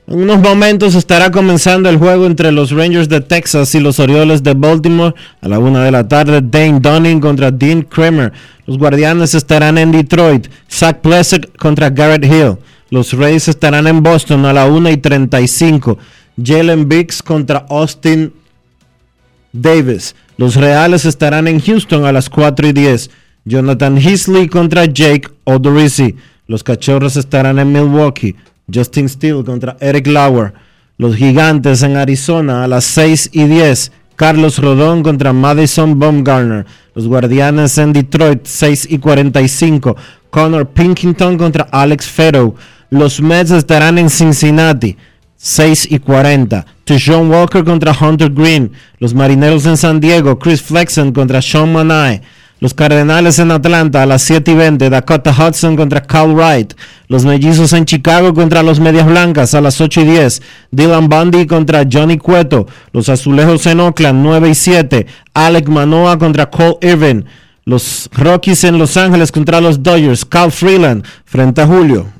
En unos momentos estará comenzando el juego entre los Rangers de Texas y los Orioles de Baltimore a la una de la tarde. Dane Dunning contra Dean Kramer. Los Guardianes estarán en Detroit. Zach Plesak contra Garrett Hill. Los Rays estarán en Boston a la 1 y 35. Jalen Biggs contra Austin Davis. Los Reales estarán en Houston a las 4 y 10. Jonathan Heasley contra Jake Odorizzi. Los Cachorros estarán en Milwaukee. Justin Steele contra Eric Lauer. Los Gigantes en Arizona a las 6 y 10. Carlos Rodón contra Madison Baumgartner. Los Guardianes en Detroit 6 y 45. Connor Pinkington contra Alex Fero. Los Mets estarán en Cincinnati, 6 y 40. John Walker contra Hunter Green. Los Marineros en San Diego, Chris Flexen contra Sean Manai. Los Cardenales en Atlanta a las 7 y 20. Dakota Hudson contra Cal Wright. Los Mellizos en Chicago contra los Medias Blancas a las 8 y 10. Dylan Bundy contra Johnny Cueto. Los Azulejos en Oakland 9 y 7. Alec Manoa contra Cole Irvin. Los Rockies en Los Ángeles contra los Dodgers. Cal Freeland frente a Julio.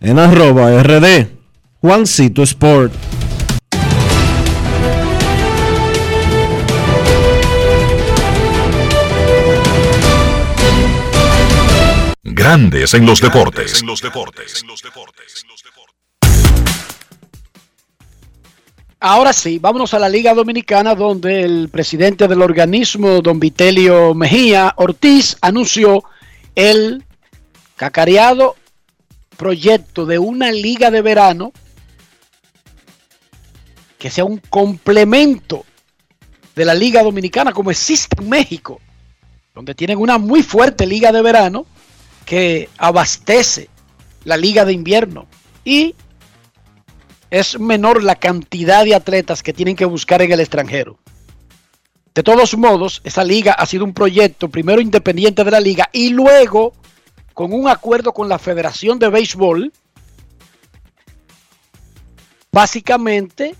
en arroba rd Juancito Sport. Grandes en los deportes. Ahora sí, vámonos a la Liga Dominicana donde el presidente del organismo, don Vitelio Mejía Ortiz, anunció el cacareado proyecto de una liga de verano que sea un complemento de la liga dominicana como existe en México, donde tienen una muy fuerte liga de verano que abastece la liga de invierno y es menor la cantidad de atletas que tienen que buscar en el extranjero. De todos modos, esa liga ha sido un proyecto primero independiente de la liga y luego con un acuerdo con la Federación de Béisbol, básicamente,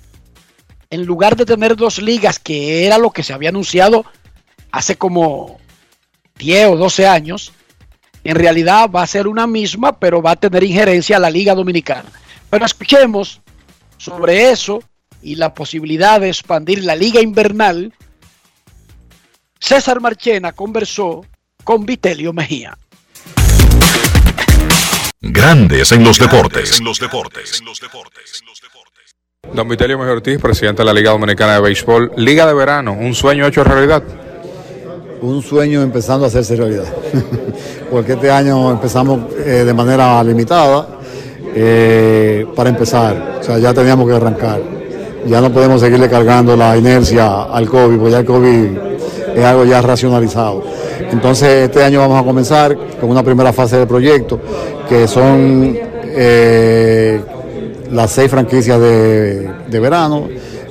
en lugar de tener dos ligas, que era lo que se había anunciado hace como 10 o 12 años, en realidad va a ser una misma, pero va a tener injerencia a la Liga Dominicana. Pero escuchemos sobre eso y la posibilidad de expandir la Liga Invernal. César Marchena conversó con Vitelio Mejía. Grandes en los deportes. Don Vitelio Mejor Ortiz, presidente de la Liga Dominicana de Béisbol. Liga de verano, un sueño hecho realidad. Un sueño empezando a hacerse realidad. Porque este año empezamos eh, de manera limitada eh, para empezar. O sea, ya teníamos que arrancar. Ya no podemos seguirle cargando la inercia al COVID, porque ya el COVID es algo ya racionalizado. Entonces, este año vamos a comenzar con una primera fase del proyecto, que son eh, las seis franquicias de, de verano,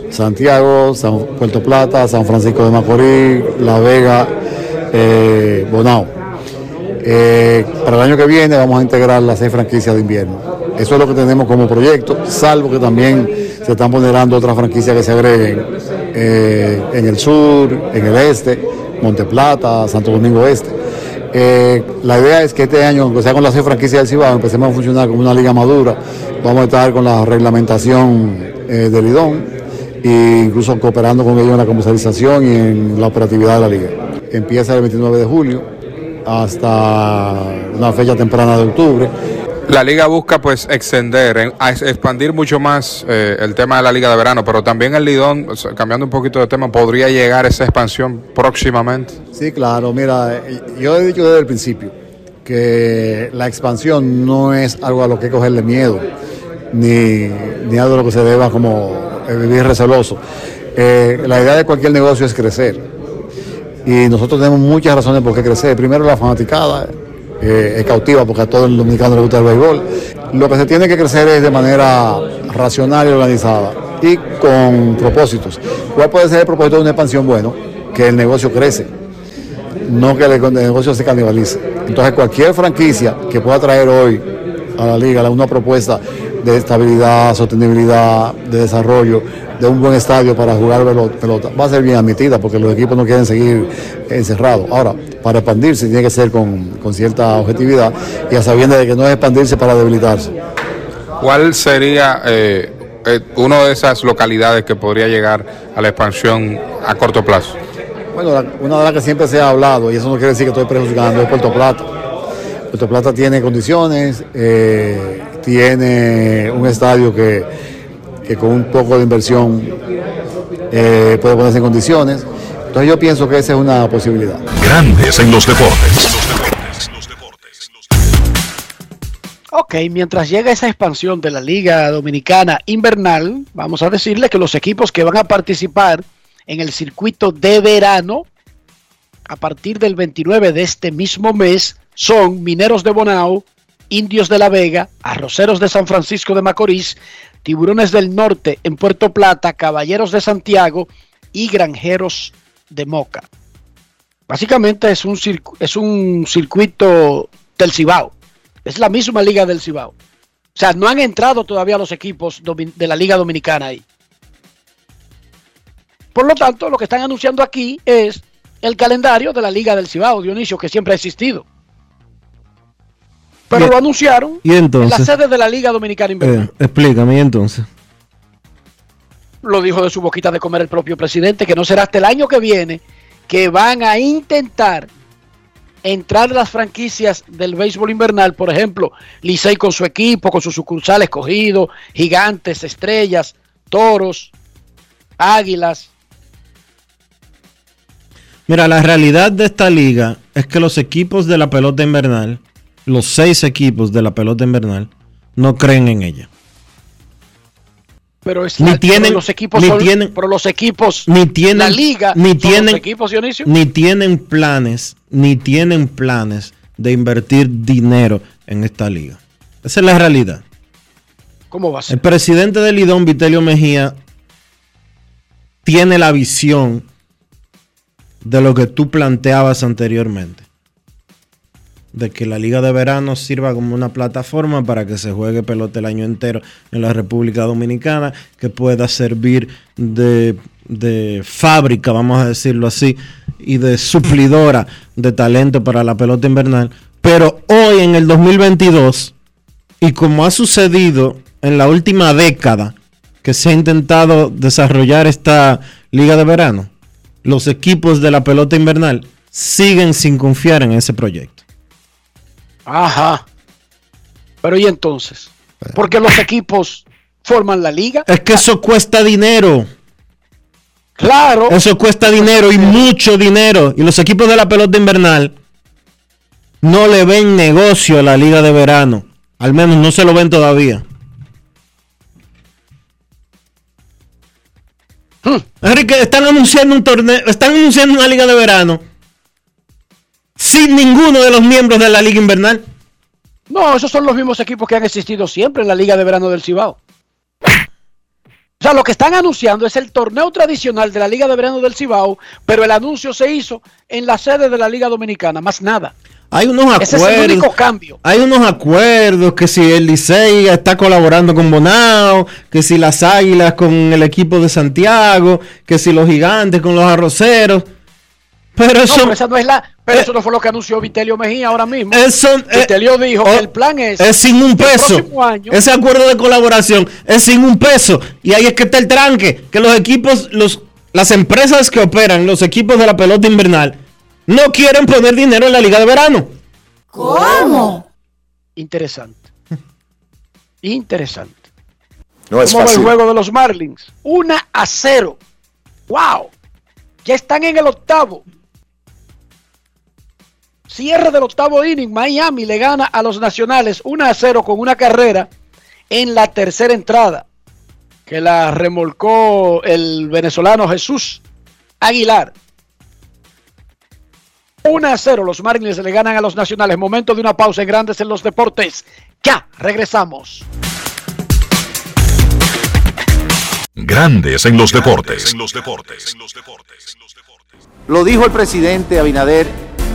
Santiago, San Puerto Plata, San Francisco de Macorís, La Vega, eh, Bonao. Eh, para el año que viene vamos a integrar las seis franquicias de invierno. Eso es lo que tenemos como proyecto, salvo que también se están ponderando otras franquicias que se agreguen eh, en el sur, en el este, Monteplata, Santo Domingo Este. La idea es que este año, aunque sea con las seis franquicias del Cibao, empecemos a funcionar como una liga madura. Vamos a estar con la reglamentación del IDON e incluso cooperando con ellos en la comercialización y en la operatividad de la liga. Empieza el 29 de julio hasta una fecha temprana de octubre. La liga busca pues extender, expandir mucho más eh, el tema de la liga de verano, pero también el Lidón, cambiando un poquito de tema, podría llegar esa expansión próximamente. Sí, claro, mira, eh, yo he dicho desde el principio que la expansión no es algo a lo que cogerle miedo, ni, ni algo a lo que se deba como eh, vivir receloso. Eh, la idea de cualquier negocio es crecer. Y nosotros tenemos muchas razones por qué crecer. Primero, la fanaticada eh, es cautiva porque a todo el dominicano le gusta el béisbol. Lo que se tiene que crecer es de manera racional y organizada y con propósitos. ¿Cuál puede ser el propósito de una expansión? Bueno, que el negocio crece no que el negocio se canibalice. Entonces cualquier franquicia que pueda traer hoy a la liga una propuesta de estabilidad, sostenibilidad, de desarrollo, de un buen estadio para jugar pelota, va a ser bien admitida porque los equipos no quieren seguir encerrados. Ahora, para expandirse tiene que ser con, con cierta objetividad y a sabiendas de que no es expandirse para debilitarse. ¿Cuál sería eh, eh, una de esas localidades que podría llegar a la expansión a corto plazo? Bueno, la- una de las que siempre se ha hablado, y eso no quiere decir que estoy prejuzgando, es Puerto Plata. Puerto Plata tiene condiciones, eh, tiene un estadio que, que con un poco de inversión eh, puede ponerse en condiciones. Entonces yo pienso que esa es una posibilidad. Grandes en los deportes. Ok, mientras llega esa expansión de la Liga Dominicana Invernal, vamos a decirle que los equipos que van a participar en el circuito de verano a partir del 29 de este mismo mes son Mineros de Bonao, Indios de la Vega, Arroceros de San Francisco de Macorís, Tiburones del Norte en Puerto Plata, Caballeros de Santiago y Granjeros de Moca. Básicamente es un, es un circuito del Cibao. Es la misma liga del Cibao. O sea, no han entrado todavía los equipos de la Liga Dominicana ahí. Por lo tanto, lo que están anunciando aquí es el calendario de la Liga del Cibao, Dionisio, que siempre ha existido. Pero Y- lo anunciaron y entonces? en la sede de la Liga Dominicana Invernal. Eh, explícame, ¿y entonces? Lo dijo de su boquita de comer el propio presidente, que no será hasta el año que viene que van a intentar entrar las franquicias del béisbol invernal, por ejemplo, Licey con su equipo, con sus sucursales escogido, gigantes, estrellas, toros, águilas. Mira, la realidad de esta liga es que los equipos de la pelota invernal, los seis equipos de la pelota invernal, no creen en ella. Pero, es Ni tienen- los equipos ni son- tienen- pero los equipos, Ni tienen, la liga, ni tienen, los equipos, Dionisio. ni tienen planes, ni tienen planes de invertir dinero en esta liga. Esa es la realidad. ¿Cómo va a ser? El presidente del Lidón, Vitelio Mejía, tiene la visión de lo que tú planteabas anteriormente. De que la liga de verano sirva como una plataforma para que se juegue pelota el año entero en la República Dominicana, que pueda servir de, de fábrica, vamos a decirlo así, y de suplidora de talento para la pelota invernal. Pero hoy en el 2022, y como ha sucedido en la última década que se ha intentado desarrollar esta liga de verano, los equipos de la pelota invernal siguen sin confiar en ese proyecto. Ajá. Pero ¿y entonces? Porque los equipos forman la liga. Es que eso cuesta dinero. Claro. Eso cuesta dinero y mucho dinero. Y los equipos de la pelota invernal no le ven negocio a la liga de verano. Al menos no se lo ven todavía. Hmm. Enrique, están anunciando un torneo, están anunciando una liga de verano sin ninguno de los miembros de la liga invernal. No, esos son los mismos equipos que han existido siempre en la liga de verano del Cibao. O sea, lo que están anunciando es el torneo tradicional de la Liga de Verano del Cibao, pero el anuncio se hizo en la sede de la Liga Dominicana, más nada. Hay unos acuerdos. Ese es el único cambio. Hay unos acuerdos que si el Licey está colaborando con Bonao, que si las Águilas con el equipo de Santiago, que si los Gigantes con los Arroceros. Pero eso, no, es la, pero eso no fue lo que anunció Vitelio Mejía ahora mismo. Eso, eh, Vitelio dijo que el plan es. Es sin un peso. ese acuerdo de colaboración es sin un peso. Y ahí es que está el tranque. Que los equipos, los, las empresas que operan los equipos de la pelota invernal no quieren poner dinero en la liga de verano. ¿Cómo? Interesante. Interesante. No es ¿Cómo el juego de los Marlins? Una a cero. ¡Wow! Ya están en el octavo. Cierre del octavo inning, Miami le gana a los Nacionales 1 a 0 con una carrera en la tercera entrada que la remolcó el venezolano Jesús Aguilar. 1 a 0 los Marlins le ganan a los Nacionales. Momento de una pausa en Grandes en los Deportes. Ya, regresamos. Grandes en los deportes. En los deportes. Lo dijo el presidente Abinader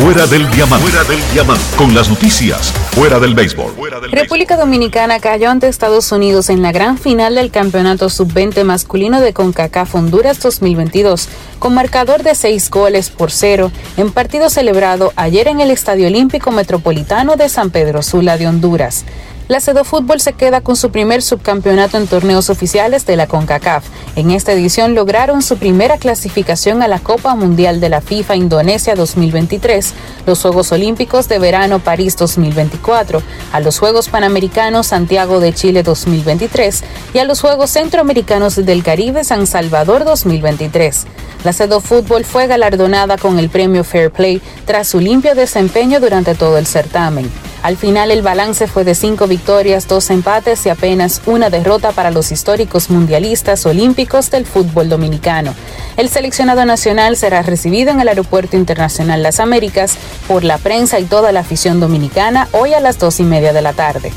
Fuera del diamante. Fuera del diamante. Con las noticias. Fuera del béisbol. República Dominicana cayó ante Estados Unidos en la gran final del Campeonato Sub-20 masculino de CONCACAF Honduras 2022, con marcador de seis goles por cero, en partido celebrado ayer en el Estadio Olímpico Metropolitano de San Pedro Sula de Honduras. La Cedo Fútbol se queda con su primer subcampeonato en torneos oficiales de la CONCACAF. En esta edición lograron su primera clasificación a la Copa Mundial de la FIFA Indonesia 2023, los Juegos Olímpicos de Verano París 2024, a los Juegos Panamericanos Santiago de Chile 2023 y a los Juegos Centroamericanos del Caribe San Salvador 2023. La Cedo Fútbol fue galardonada con el premio Fair Play tras su limpio desempeño durante todo el certamen. Al final el balance fue de cinco victorias, dos empates y apenas una derrota para los históricos mundialistas olímpicos del fútbol dominicano. El seleccionado nacional será recibido en el Aeropuerto Internacional Las Américas por la prensa y toda la afición dominicana hoy a las dos y media de la tarde.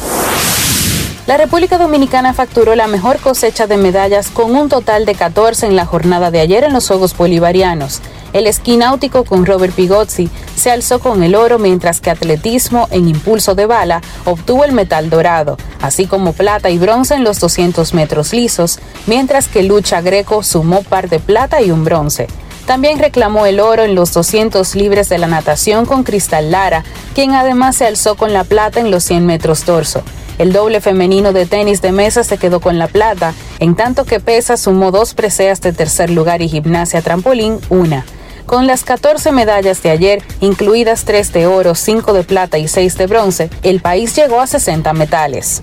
La República Dominicana facturó la mejor cosecha de medallas con un total de 14 en la jornada de ayer en los Juegos Bolivarianos. El esquí náutico con Robert Pigozzi se alzó con el oro, mientras que atletismo en impulso de bala obtuvo el metal dorado, así como plata y bronce en los 200 metros lisos, mientras que lucha greco sumó par de plata y un bronce. También reclamó el oro en los 200 libres de la natación con Cristal Lara, quien además se alzó con la plata en los 100 metros torso. El doble femenino de tenis de mesa se quedó con la plata, en tanto que pesa sumó dos preseas de tercer lugar y gimnasia trampolín una. Con las 14 medallas de ayer, incluidas 3 de oro, 5 de plata y 6 de bronce, el país llegó a 60 metales.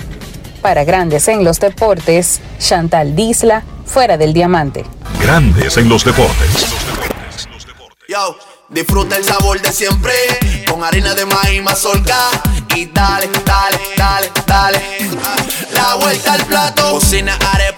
Para Grandes en los Deportes, Chantal Disla, fuera del diamante. Grandes en los Deportes. Yo, disfruta el sabor de siempre, con harina de maíz mazorca y dale, dale, dale, dale. La vuelta al plato, cocina arepa,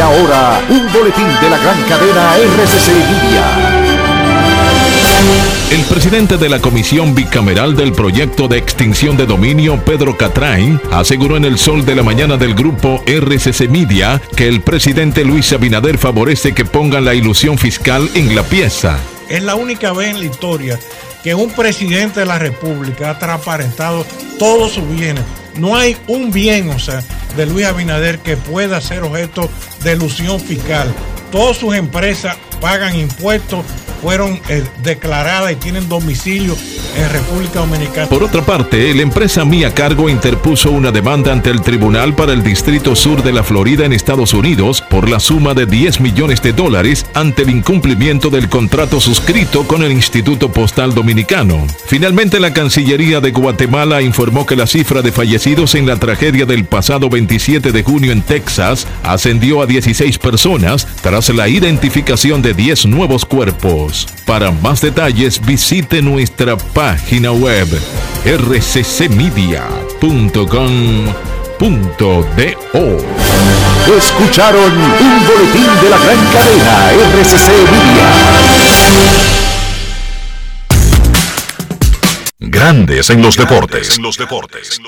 Y ahora, un boletín de la gran cadena RCC Media. El presidente de la Comisión Bicameral del Proyecto de Extinción de Dominio, Pedro Catrain, aseguró en el sol de la mañana del grupo RCC Media que el presidente Luis Abinader favorece que pongan la ilusión fiscal en la pieza. Es la única vez en la historia que un presidente de la República ha transparentado todos sus bienes. No hay un bien, o sea, de Luis Abinader que pueda ser objeto de ilusión fiscal. Todas sus empresas pagan impuestos, fueron eh, declaradas y tienen domicilio en República Dominicana. Por otra parte, la empresa Mía Cargo interpuso una demanda ante el Tribunal para el Distrito Sur de la Florida en Estados Unidos por la suma de 10 millones de dólares ante el incumplimiento del contrato suscrito con el Instituto Postal Dominicano. Finalmente, la Cancillería de Guatemala informó que la cifra de fallecidos en la tragedia del pasado 27 de junio en Texas ascendió a 16 personas tras la identificación de 10 nuevos cuerpos. Para más detalles visite nuestra página web rccmedia.com.do. Escucharon un boletín de la gran cadena RCC Media. Grandes en los deportes. En los deportes.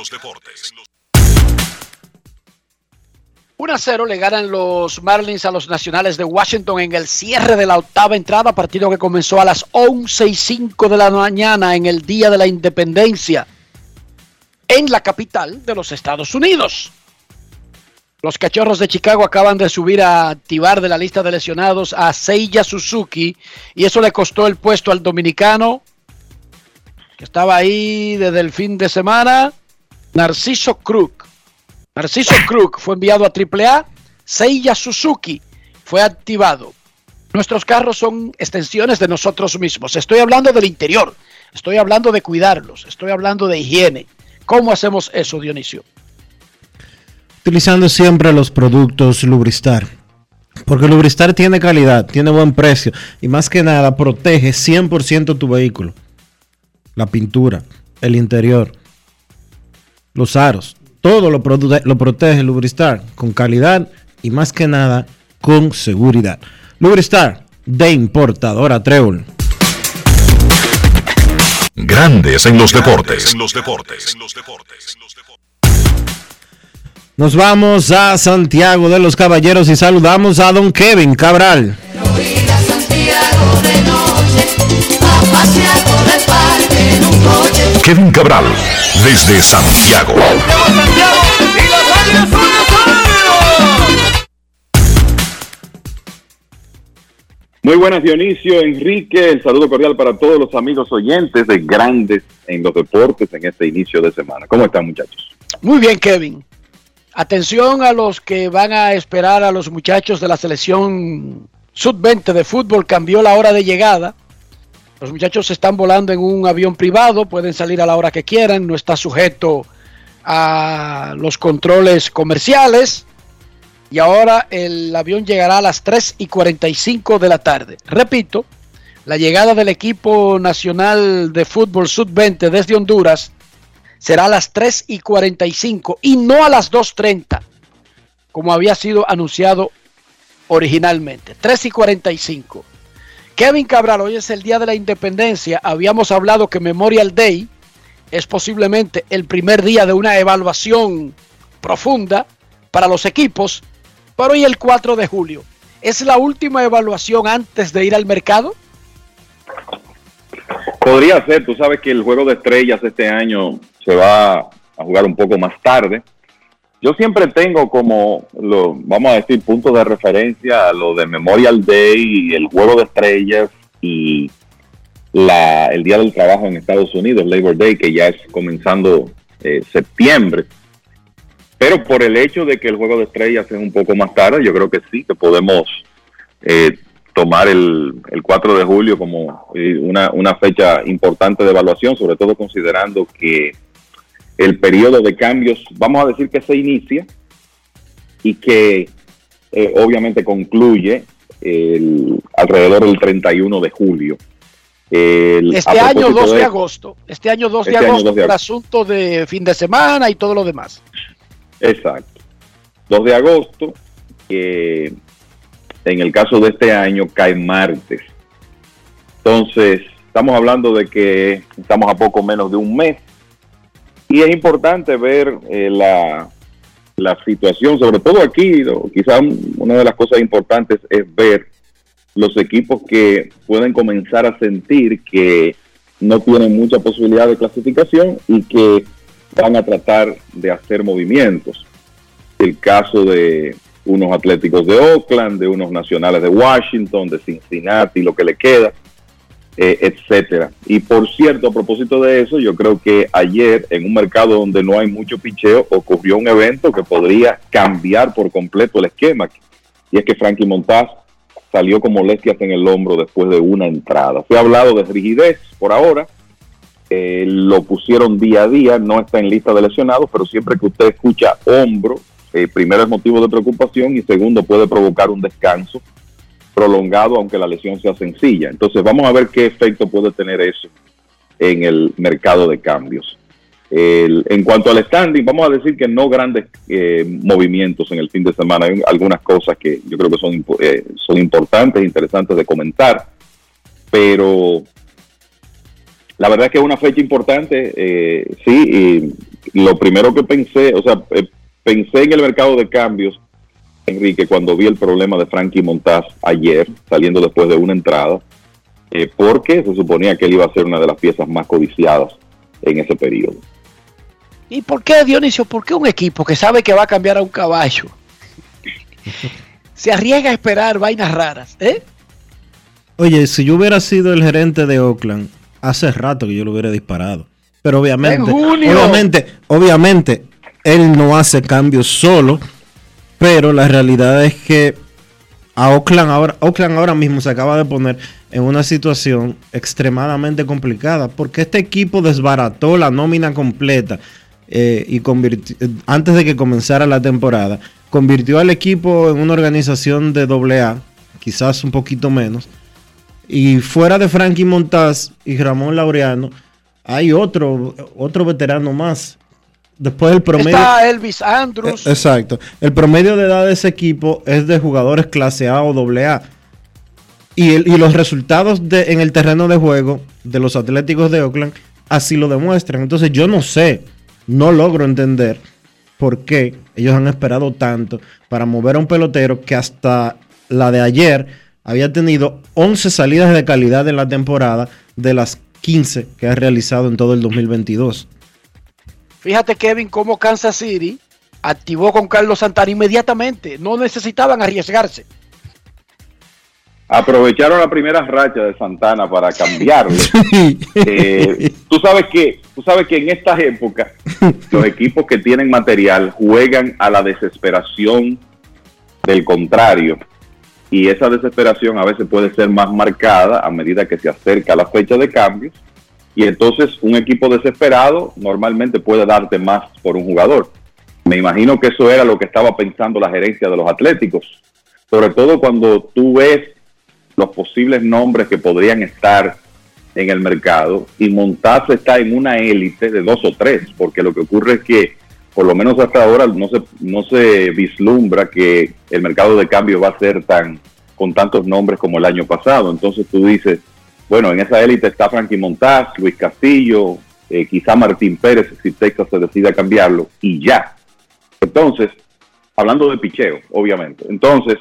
1 a 0 le ganan los Marlins a los Nacionales de Washington en el cierre de la octava entrada, partido que comenzó a las 11 y 5 de la mañana en el Día de la Independencia en la capital de los Estados Unidos. Los Cachorros de Chicago acaban de subir a activar de la lista de lesionados a Seiya Suzuki y eso le costó el puesto al dominicano que estaba ahí desde el fin de semana, Narciso Crook. Narciso Crook fue enviado a AAA, Seiya Suzuki fue activado. Nuestros carros son extensiones de nosotros mismos. Estoy hablando del interior, estoy hablando de cuidarlos, estoy hablando de higiene. ¿Cómo hacemos eso, Dionisio? utilizando siempre los productos Lubristar. Porque Lubristar tiene calidad, tiene buen precio y más que nada protege 100% tu vehículo. La pintura, el interior, los aros, todo lo, lo protege Lubristar con calidad y más que nada con seguridad. Lubristar de importadora Treul. Grandes en los deportes. En los deportes. Nos vamos a Santiago de los Caballeros y saludamos a don Kevin Cabral. Kevin Cabral, desde Santiago. Muy buenas Dionisio, Enrique, el saludo cordial para todos los amigos oyentes de Grandes en los Deportes en este inicio de semana. ¿Cómo están muchachos? Muy bien Kevin. Atención a los que van a esperar a los muchachos de la selección sub-20 de fútbol. Cambió la hora de llegada. Los muchachos están volando en un avión privado, pueden salir a la hora que quieran, no está sujeto a los controles comerciales. Y ahora el avión llegará a las 3 y 45 de la tarde. Repito, la llegada del equipo nacional de fútbol sub-20 desde Honduras será a las 3 y 45 y no a las 2.30, como había sido anunciado originalmente. 3 y 45. Kevin Cabral, hoy es el Día de la Independencia. Habíamos hablado que Memorial Day es posiblemente el primer día de una evaluación profunda para los equipos, pero hoy el 4 de julio. ¿Es la última evaluación antes de ir al mercado? Podría ser, tú sabes que el juego de estrellas este año se va a jugar un poco más tarde. Yo siempre tengo como, lo, vamos a decir, puntos de referencia a lo de Memorial Day, el juego de estrellas y la, el Día del Trabajo en Estados Unidos, Labor Day, que ya es comenzando eh, septiembre. Pero por el hecho de que el juego de estrellas es un poco más tarde, yo creo que sí, que podemos eh, tomar el, el, 4 de julio como eh, una, una fecha importante de evaluación, sobre todo considerando que el periodo de cambios, vamos a decir que se inicia y que eh, obviamente concluye el, alrededor del 31 de julio. este año 2 de, agosto, este año 2 de este agosto, el asunto de fin de semana y todo lo demás. Exacto. 2 de agosto, que en el caso de este año cae martes. Entonces, estamos hablando de que estamos a poco menos de un mes y es importante ver eh, la, situación, sobre todo aquí, quizás una de las cosas importantes es ver los equipos que pueden comenzar a sentir que no tienen mucha posibilidad de clasificación y que van a tratar de hacer movimientos. El caso de unos Atléticos de Oakland, de unos Nacionales de Washington, de Cincinnati, lo que le queda eh, etcétera. Y por cierto, a propósito de eso, yo creo que ayer en un mercado donde no hay mucho picheo ocurrió un evento que podría cambiar por completo el esquema. Y es que Frankie Montaz salió con molestias en el hombro después de una entrada. Ha hablado de rigidez por ahora. Eh, lo pusieron día a día, no está en lista de lesionados, pero siempre que usted escucha hombro, eh, primero es motivo de preocupación y segundo puede provocar un descanso prolongado, aunque la lesión sea sencilla. Entonces vamos a ver qué efecto puede tener eso en el mercado de cambios. en cuanto al standing, vamos a decir que no grandes eh, movimientos en el fin de semana. Hay algunas cosas que yo creo que son, eh, son importantes, interesantes de comentar, pero la verdad es que es una fecha importante, eh, sí, y lo primero que pensé, o sea, pensé en el mercado de cambios Enrique, cuando vi el problema de Frankie Montaz ayer, saliendo después de una entrada, eh, porque se suponía que él iba a ser una de las piezas más codiciadas en ese periodo. ¿Y por qué, Dionisio? ¿Por qué un equipo que sabe que va a cambiar a un caballo se arriesga a esperar vainas raras? ¿eh? Oye, si yo hubiera sido el gerente de Oakland, hace rato que yo lo hubiera disparado. Pero obviamente, obviamente, obviamente, él no hace cambios solo, pero la realidad es que a Oakland ahora, Oakland ahora mismo se acaba de poner en una situación extremadamente complicada, porque este equipo desbarató la nómina completa eh, y antes de que comenzara la temporada, convirtió al equipo en una organización de AA, quizás un poquito menos, y fuera de Frankie Montaz y Ramón Laureano, hay otro, otro veterano más. Después el promedio. Está Elvis Andrews. Eh, exacto. El promedio de edad de ese equipo es de jugadores clase A o AA. Y, y los resultados de, en el terreno de juego de los Atléticos de Oakland así lo demuestran. Entonces yo no sé, no logro entender por qué ellos han esperado tanto para mover a un pelotero que hasta la de ayer había tenido 11 salidas de calidad en la temporada de las 15 que ha realizado en todo el 2022. Fíjate, Kevin, cómo Kansas City activó con Carlos Santana inmediatamente. No necesitaban arriesgarse. Aprovecharon la primera racha de Santana para cambiarlo. Eh, tú sabes que tú sabes que en estas épocas los equipos que tienen material juegan a la desesperación del contrario y esa desesperación a veces puede ser más marcada a medida que se acerca la fecha de cambios y entonces un equipo desesperado normalmente puede darte más por un jugador. Me imagino que eso era lo que estaba pensando la gerencia de los Atléticos, sobre todo cuando tú ves los posibles nombres que podrían estar en el mercado y Montaz está en una élite de dos o tres, porque lo que ocurre es que por lo menos hasta ahora no se, no se vislumbra que el mercado de cambio va a ser tan con tantos nombres como el año pasado. Entonces tú dices, bueno, en esa élite está Frankie Montaz, Luis Castillo, eh, quizá Martín Pérez si Texas se decide cambiarlo y ya. Entonces, hablando de picheo, obviamente. Entonces,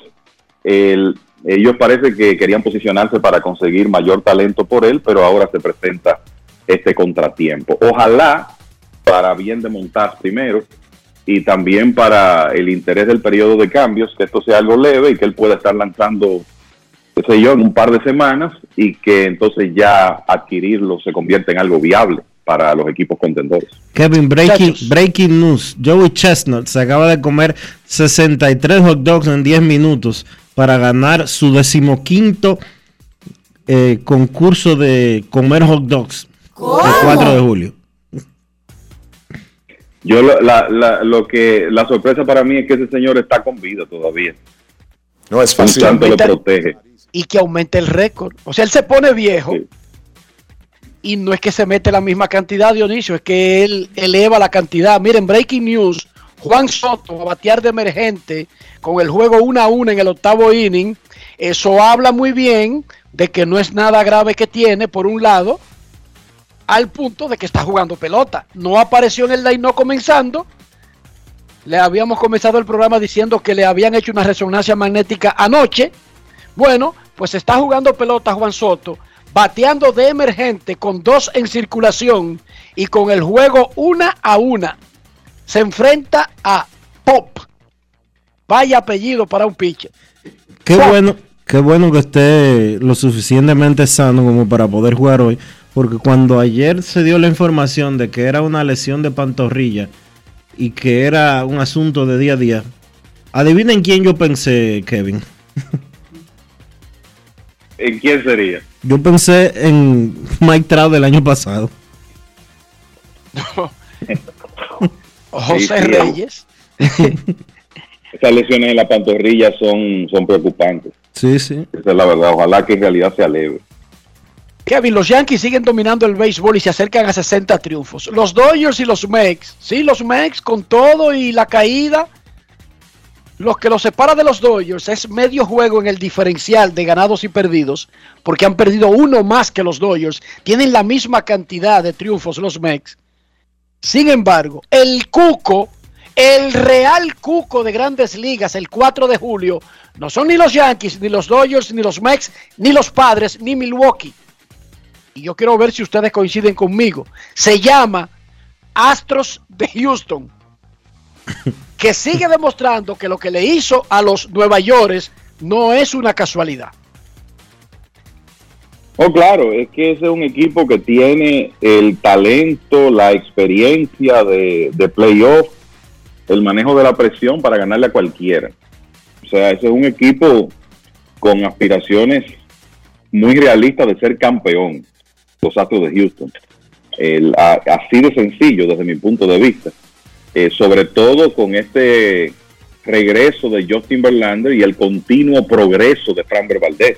ellos parece que querían posicionarse para conseguir mayor talento por él, pero ahora se presenta este contratiempo. Ojalá para bien de Montaz primero y también para el interés del periodo de cambios, que esto sea algo leve y que él pueda estar lanzando, qué sé yo, en un par de semanas y que entonces ya adquirirlo se convierta en algo viable para los equipos contendores. Kevin, breaking, breaking news. Joey Chestnut se acaba de comer 63 hot dogs en 10 minutos para ganar su decimoquinto eh, concurso de comer hot dogs el 4 de julio. Yo la, la, lo que la sorpresa para mí es que ese señor está con vida todavía. No es fácil. lo protege. Y que aumente el récord. O sea, él se pone viejo. Y no es que se mete la misma cantidad, Dionisio, es que él eleva la cantidad. Miren, breaking news. Juan Soto a batear de emergente con el juego 1 a 1 en el octavo inning. Eso habla muy bien de que no es nada grave que tiene, por un lado, al punto de que está jugando pelota. No apareció en el line no comenzando. Le habíamos comenzado el programa diciendo que le habían hecho una resonancia magnética anoche. Bueno, pues está jugando pelota Juan Soto, bateando de emergente con dos en circulación y con el juego una a una. Se enfrenta a Pop. Vaya apellido para un pitcher. Qué bueno, qué bueno que esté lo suficientemente sano como para poder jugar hoy porque cuando ayer se dio la información de que era una lesión de pantorrilla y que era un asunto de día a día, adivinen quién yo pensé, Kevin. ¿En quién sería? Yo pensé en Mike Trout del año pasado. José Reyes. Esas lesiones en la pantorrilla son, son preocupantes. Sí, sí. Esa es la verdad. Ojalá que en realidad sea leve. Kevin, los Yankees siguen dominando el béisbol y se acercan a 60 triunfos. Los Dodgers y los Mex, sí, los Mex con todo y la caída. Lo que los separa de los Dodgers es medio juego en el diferencial de ganados y perdidos, porque han perdido uno más que los Dodgers. Tienen la misma cantidad de triunfos los Mex. Sin embargo, el Cuco El real cuco de grandes ligas el 4 de julio no son ni los Yankees, ni los Dodgers, ni los Mex, ni los Padres, ni Milwaukee. Y yo quiero ver si ustedes coinciden conmigo. Se llama Astros de Houston. Que sigue demostrando que lo que le hizo a los Nueva York no es una casualidad. Oh, claro, es que ese es un equipo que tiene el talento, la experiencia de, de playoff, el manejo de la presión para ganarle a cualquiera. O sea, ese es un equipo con aspiraciones muy realistas de ser campeón, los Astros de Houston. El, así de sencillo desde mi punto de vista. Eh, sobre todo con este regreso de Justin Verlander y el continuo progreso de Framber Valdez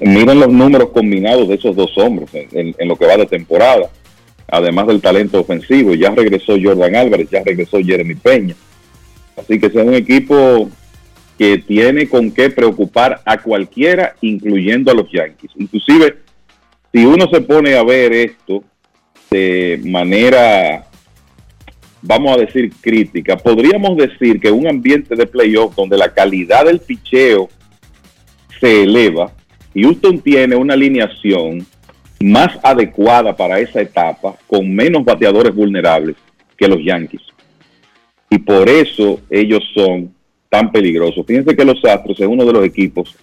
miren los números combinados de esos dos hombres en, lo que va de temporada, además del talento ofensivo. Ya regresó Jordan Álvarez, ya regresó Jeremy Peña. Así que es un equipo que tiene con qué preocupar a cualquiera, incluyendo a los Yankees. Inclusive, si uno se pone a ver esto de manera, vamos a decir, crítica, podríamos decir que un ambiente de playoff donde la calidad del picheo se eleva, Houston tiene una alineación más adecuada para esa etapa, con menos bateadores vulnerables que los Yankees. Y por eso ellos son tan peligrosos. Fíjense que los Astros es uno de los equipos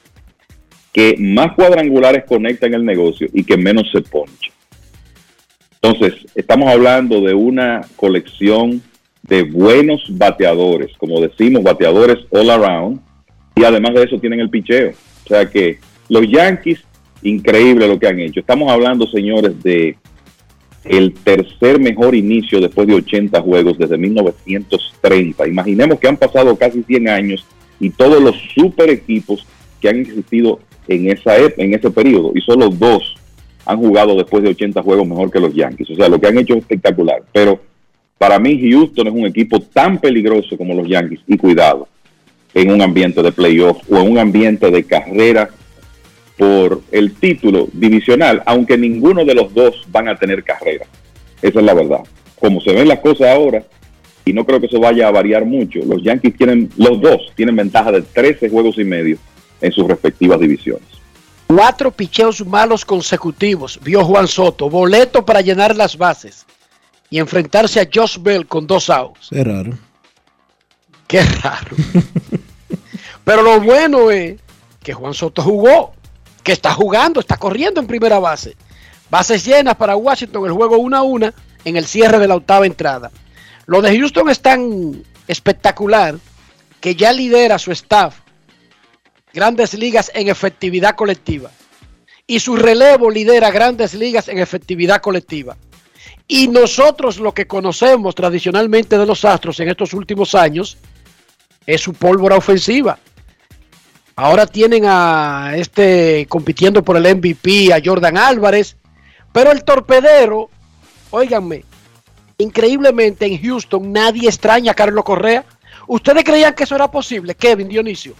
que más cuadrangulares conectan el negocio y que menos se poncha. Entonces, estamos hablando de una colección de buenos bateadores, como decimos, bateadores all around, y además de eso tienen el picheo. O sea que los Yankees, increíble lo que han hecho. Estamos hablando, señores, de el tercer mejor inicio después de 80 juegos desde 1930. Imaginemos que han pasado casi 100 años y todos los super equipos que han existido en, esa, en ese periodo, y solo dos han jugado después de 80 juegos mejor que los Yankees. O sea, lo que han hecho es espectacular. Pero para mí Houston es un equipo tan peligroso como los Yankees, y cuidado, en un ambiente de playoff o en un ambiente de carrera por el título divisional, aunque ninguno de los dos van a tener carrera. Esa es la verdad. Como se ven las cosas ahora, y no creo que eso vaya a variar mucho, los Yankees tienen, los dos tienen ventaja de 13 juegos y medio en sus respectivas divisiones. Cuatro picheos malos consecutivos, vio Juan Soto, boleto para llenar las bases y enfrentarse a Josh Bell con dos outs. Qué raro. Qué raro. Pero lo bueno es que Juan Soto jugó, que está jugando, está corriendo en primera base. Bases llenas para Washington, el juego 1 a 1 en el cierre de la octava entrada. Lo de Houston es tan espectacular que ya lidera su staff grandes ligas en efectividad colectiva. Y su relevo lidera grandes ligas en efectividad colectiva. Y nosotros lo que conocemos tradicionalmente de los Astros en estos últimos años es su pólvora ofensiva. Ahora tienen a este compitiendo por el MVP, a Jordan Álvarez, pero el torpedero, óiganme, increíblemente en Houston nadie extraña a Carlos Correa. ¿Ustedes creían que eso era posible, Kevin Dionisio?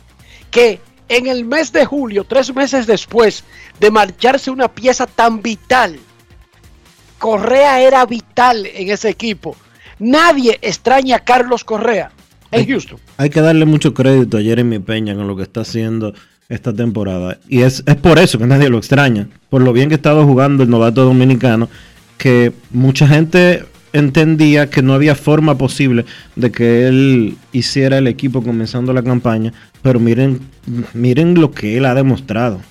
Que en el mes de julio, tres meses después de marcharse una pieza tan vital, Correa era vital en ese equipo. Nadie extraña a Carlos Correa en Houston. Hay que darle mucho crédito a Jeremy Peña con lo que está haciendo esta temporada. Y es, por eso que nadie lo extraña. Por lo bien que ha estado jugando el novato dominicano, que mucha gente entendía que no había forma posible de que él hiciera el equipo comenzando la campaña. Pero miren, miren lo que él ha demostrado.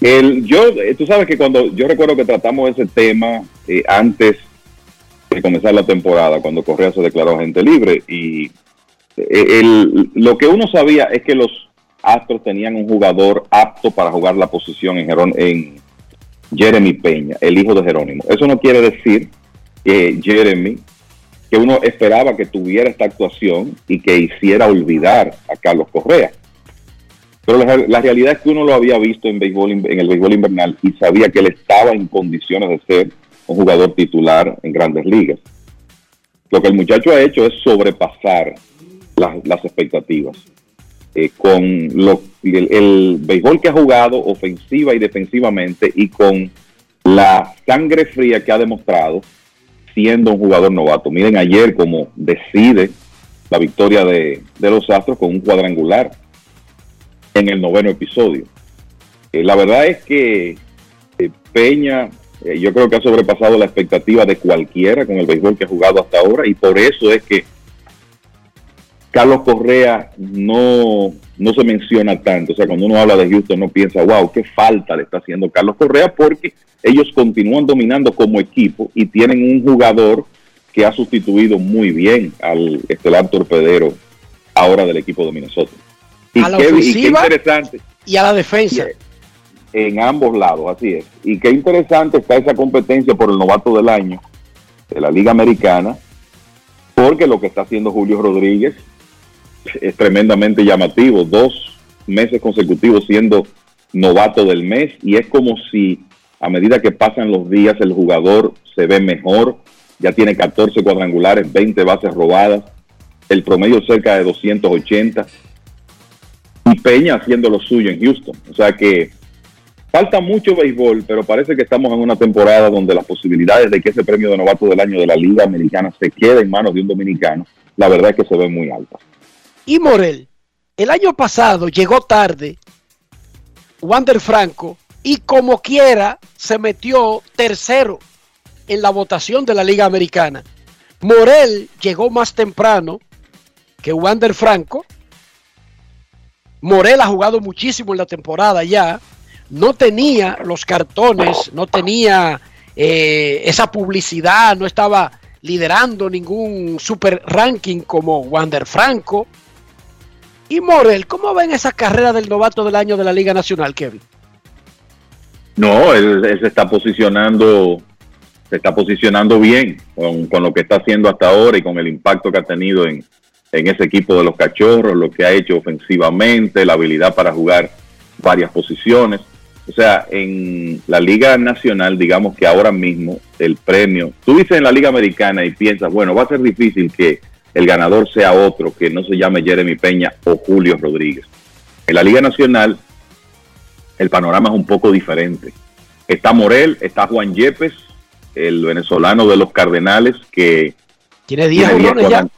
El, yo, eh, tú sabes que cuando yo recuerdo que tratamos ese tema eh, antes comenzar la temporada, cuando Correa se declaró agente libre. Y eh, el, lo que uno sabía es que los Astros tenían un jugador apto para jugar la posición en, en Jeremy Peña, el hijo de Jerónimo. Eso no quiere decir que Jeremy, que uno esperaba que tuviera esta actuación y que hiciera olvidar a Carlos Correa. Pero la, realidad es que uno lo había visto en, béisbol, en el béisbol invernal y sabía que él estaba en condiciones de ser un jugador titular en grandes ligas. Lo que el muchacho ha hecho es sobrepasar las expectativas. Eh, con lo, el, béisbol que ha jugado ofensiva y defensivamente y con la sangre fría que ha demostrado, siendo un jugador novato. Miren ayer cómo decide la victoria de, de los Astros con un cuadrangular en el noveno episodio. Eh, la verdad es que eh, Peña, yo creo que ha sobrepasado la expectativa de cualquiera con el béisbol que ha jugado hasta ahora y por eso es que Carlos Correa no, no se menciona tanto. O sea, cuando uno habla de Houston, no piensa, wow, qué falta le está haciendo Carlos Correa, porque ellos continúan dominando como equipo y tienen un jugador que ha sustituido muy bien al estelar torpedero ahora del equipo de Minnesota. Y, a la qué, y qué interesante. Y a la defensa. En ambos lados, así es. Y qué interesante está esa competencia por el novato del año de la Liga Americana, porque lo que está haciendo Julio Rodríguez es tremendamente llamativo. Dos meses consecutivos siendo novato del mes y es como si a medida que pasan los días el jugador se ve mejor. Ya tiene 14 cuadrangulares, 20 bases robadas, el promedio cerca de 280. Y Peña haciendo lo suyo en Houston. O sea que falta mucho béisbol, pero parece que estamos en una temporada donde las posibilidades de que ese premio de novato del año de la Liga Americana se quede en manos de un dominicano, la verdad es que se ven muy altas y Morel. El año pasado llegó tarde Wander Franco y como quiera se metió tercero en la votación de la Liga Americana. Morel llegó más temprano que Wander Franco. Morel ha jugado muchísimo en la temporada ya. No tenía los cartones, no tenía eh, esa publicidad, no estaba liderando ningún super ranking como Wander Franco. Y Morel, ¿cómo ven esa carrera del novato del año de la Liga Nacional, Kevin? No, él, se está posicionando, se está posicionando bien con, lo que está haciendo hasta ahora y con el impacto que ha tenido en, en ese equipo de los cachorros, lo que ha hecho ofensivamente, la habilidad para jugar varias posiciones. O sea, en la Liga Nacional, digamos que ahora mismo el premio, tú dices en la Liga Americana y piensas, bueno, va a ser difícil que el ganador sea otro que no se llame Jeremy Peña o Julio Rodríguez. En la Liga Nacional el panorama es un poco diferente. Está Morel, está Juan Yepes, el venezolano de los Cardenales que tiene 10 tiene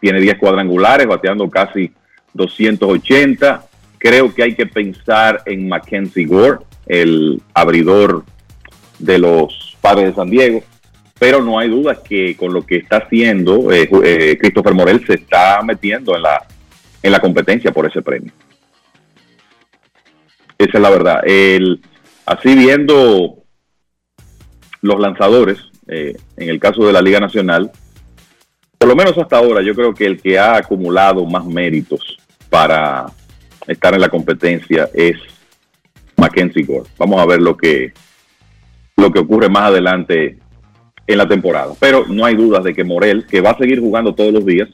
Tiene 10 cuadrangulares, bateando casi 280. Creo que hay que pensar en Mackenzie Gore, el abridor de los Padres de San Diego pero no hay duda que con lo que está haciendo eh, eh, Christopher Morel se está metiendo en la, en la competencia por ese premio. Esa es la verdad. El, así viendo los lanzadores, eh, en el caso de la Liga Nacional, por lo menos hasta ahora, yo creo que el que ha acumulado más méritos para estar en la competencia es Mackenzie Gore. Vamos a ver lo que, lo que ocurre más adelante en la temporada. Pero no hay dudas de que Morel, que va a seguir jugando todos los días,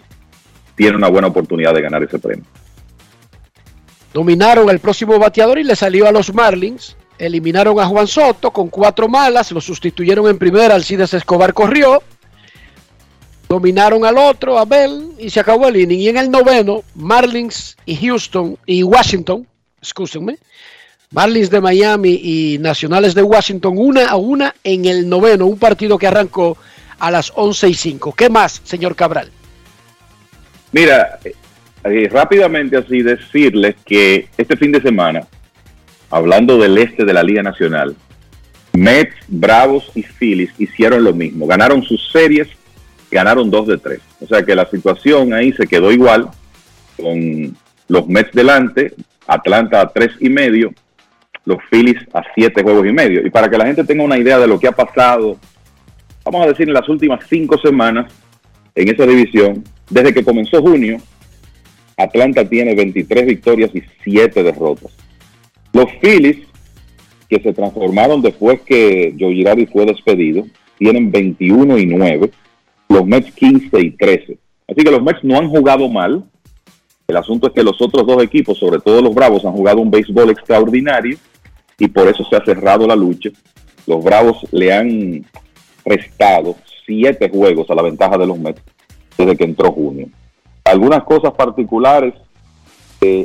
tiene una buena oportunidad de ganar ese premio. Dominaron al próximo bateador y le salió a los Marlins. Eliminaron a Juan Soto con cuatro malas, lo sustituyeron en primera, Alcides Escobar corrió. Dominaron al otro, a Bell, y se acabó el inning. Y en el noveno, Marlins y Houston y Washington, escúchenme, Marlins de Miami y Nacionales de Washington, una a una en el noveno, un partido que arrancó a las 11 y 5. ¿Qué más, señor Cabral? Mira, eh, eh, rápidamente así decirles que este fin de semana, hablando del este de la Liga Nacional, Mets, Bravos y Phillies hicieron lo mismo. Ganaron sus series, ganaron dos de tres. O sea que la situación ahí se quedó igual, con los Mets delante, Atlanta a tres y medio, los Phillies a siete juegos y medio. Y para que la gente tenga una idea de lo que ha pasado, vamos a decir en las últimas cinco semanas en esa división, desde que comenzó junio, Atlanta tiene 23 victorias y 7 derrotas. Los Phillies, que se transformaron después que Joe Girardi fue despedido, tienen 21 y 9, los Mets 15 y 13. Así que los Mets no han jugado mal. El asunto es que los otros dos equipos, sobre todo los Bravos, han jugado un béisbol extraordinario y por eso se ha cerrado la lucha. Los Bravos le han restado siete juegos a la ventaja de los Mets desde que entró junio. Algunas cosas particulares,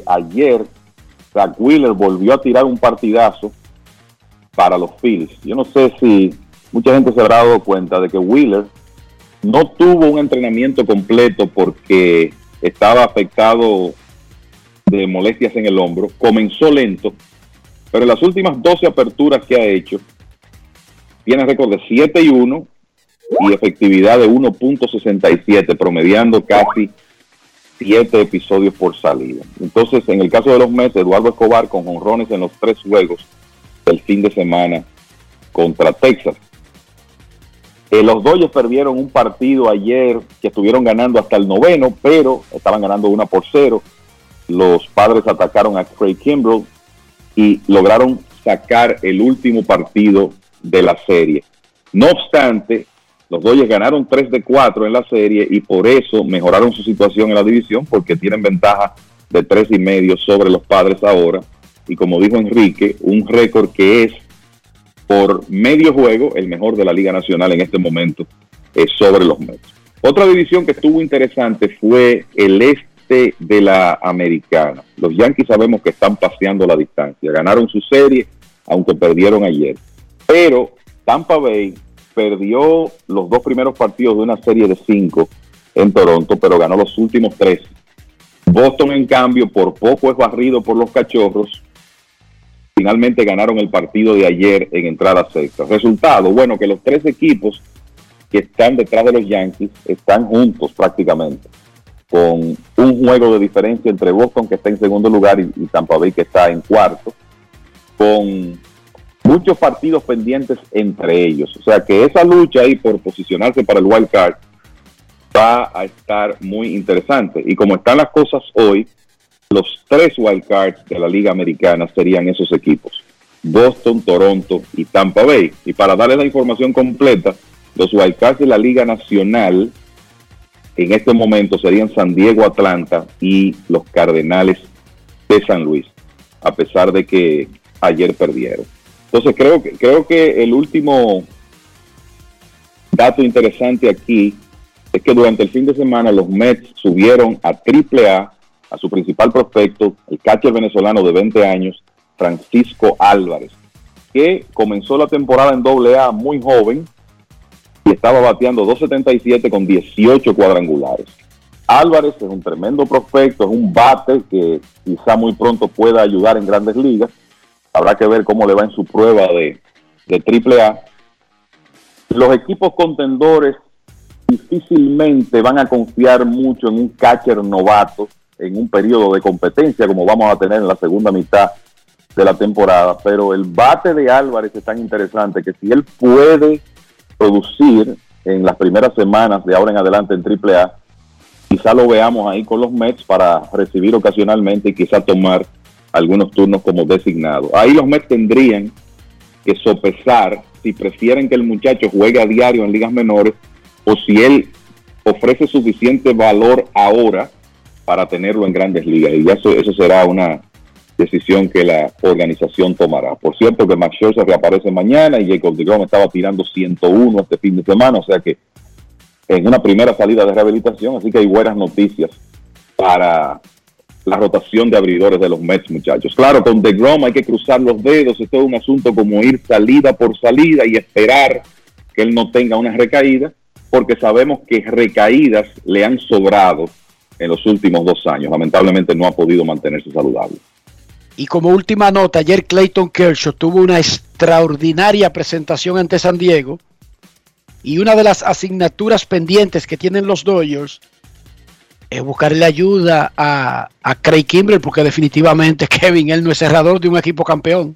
ayer Zach Wheeler volvió a tirar un partidazo para los Phillies. Yo no sé si mucha gente se habrá dado cuenta de que Wheeler no tuvo un entrenamiento completo porque estaba afectado de molestias en el hombro. Comenzó lento, pero en las últimas 12 aperturas que ha hecho, tiene récord de 7 y 1 y efectividad de 1.67, promediando casi 7 episodios por salida. Entonces, en el caso de los Mets, Eduardo Escobar con jonrones en los tres juegos del fin de semana contra Texas. Eh, los Dodgers perdieron un partido ayer que estuvieron ganando hasta el noveno, pero estaban ganando una por cero. Los padres atacaron a Craig Kimbrell y lograron sacar el último partido de la serie. No obstante, los Dodgers ganaron 3 de 4 en la serie y por eso mejoraron su situación en la división porque tienen ventaja de tres y medio sobre los padres ahora. Y como dijo Enrique, un récord que es por medio juego el mejor de la Liga Nacional en este momento es sobre los Mets. Otra división que estuvo interesante fue el este de la Americana. Los Yankees sabemos que están paseando la distancia. Ganaron su serie, aunque perdieron ayer. Pero Tampa Bay perdió los dos primeros partidos de una serie de cinco en Toronto, pero ganó los últimos tres. Boston, en cambio, por poco es barrido por los cachorros. Finalmente ganaron el partido de ayer en entrada sexta. Resultado, bueno, que los tres equipos que están detrás de los Yankees están juntos prácticamente, con un juego de diferencia entre Boston, que está en segundo lugar, y, Tampa Bay, que está en cuarto, con muchos partidos pendientes entre ellos. O sea que esa lucha ahí por posicionarse para el wild card va a estar muy interesante. Y como están las cosas hoy, los tres wild cards de la Liga Americana serían esos equipos. Boston, Toronto y Tampa Bay. Y para darles la información completa, los wild cards de la Liga Nacional en este momento serían San Diego, Atlanta y los Cardenales de San Luis, a pesar de que ayer perdieron. Entonces creo que, creo que el último dato interesante aquí es que durante el fin de semana los Mets subieron a AAA a su principal prospecto, el catcher venezolano de 20 años, Francisco Álvarez, que comenzó la temporada en AA muy joven y estaba bateando 2.77 con 18 cuadrangulares. Álvarez es un tremendo prospecto, es un bate que quizá muy pronto pueda ayudar en grandes ligas Habrá que ver cómo le va en su prueba de, de AAA. Los equipos contendores difícilmente van a confiar mucho en un catcher novato en un periodo de competencia como vamos a tener en la segunda mitad de la temporada, pero el bate de Álvarez es tan interesante que si él puede producir en las primeras semanas de ahora en adelante en AAA, quizá lo veamos ahí con los Mets para recibir ocasionalmente y quizá tomar algunos turnos como designado. Ahí los Mets tendrían que sopesar si prefieren que el muchacho juegue a diario en ligas menores o si él ofrece suficiente valor ahora para tenerlo en grandes ligas. Y eso, eso será una decisión que la organización tomará. Por cierto que Max Scherzer reaparece mañana y Jacob DeGrom estaba tirando 101 este fin de semana, o sea que en una primera salida de rehabilitación, así que hay buenas noticias para la rotación de abridores de los Mets, muchachos. Claro, con DeGrom hay que cruzar los dedos, esto es un asunto como ir salida por salida y esperar que él no tenga una recaída, porque sabemos que recaídas le han sobrado en los últimos dos años. Lamentablemente no ha podido mantenerse saludable. Y como última nota, ayer Clayton Kershaw tuvo una extraordinaria presentación ante San Diego y una de las asignaturas pendientes que tienen los Dodgers es buscarle ayuda a, Craig Kimbrell, porque definitivamente Kevin, él no es cerrador de un equipo campeón.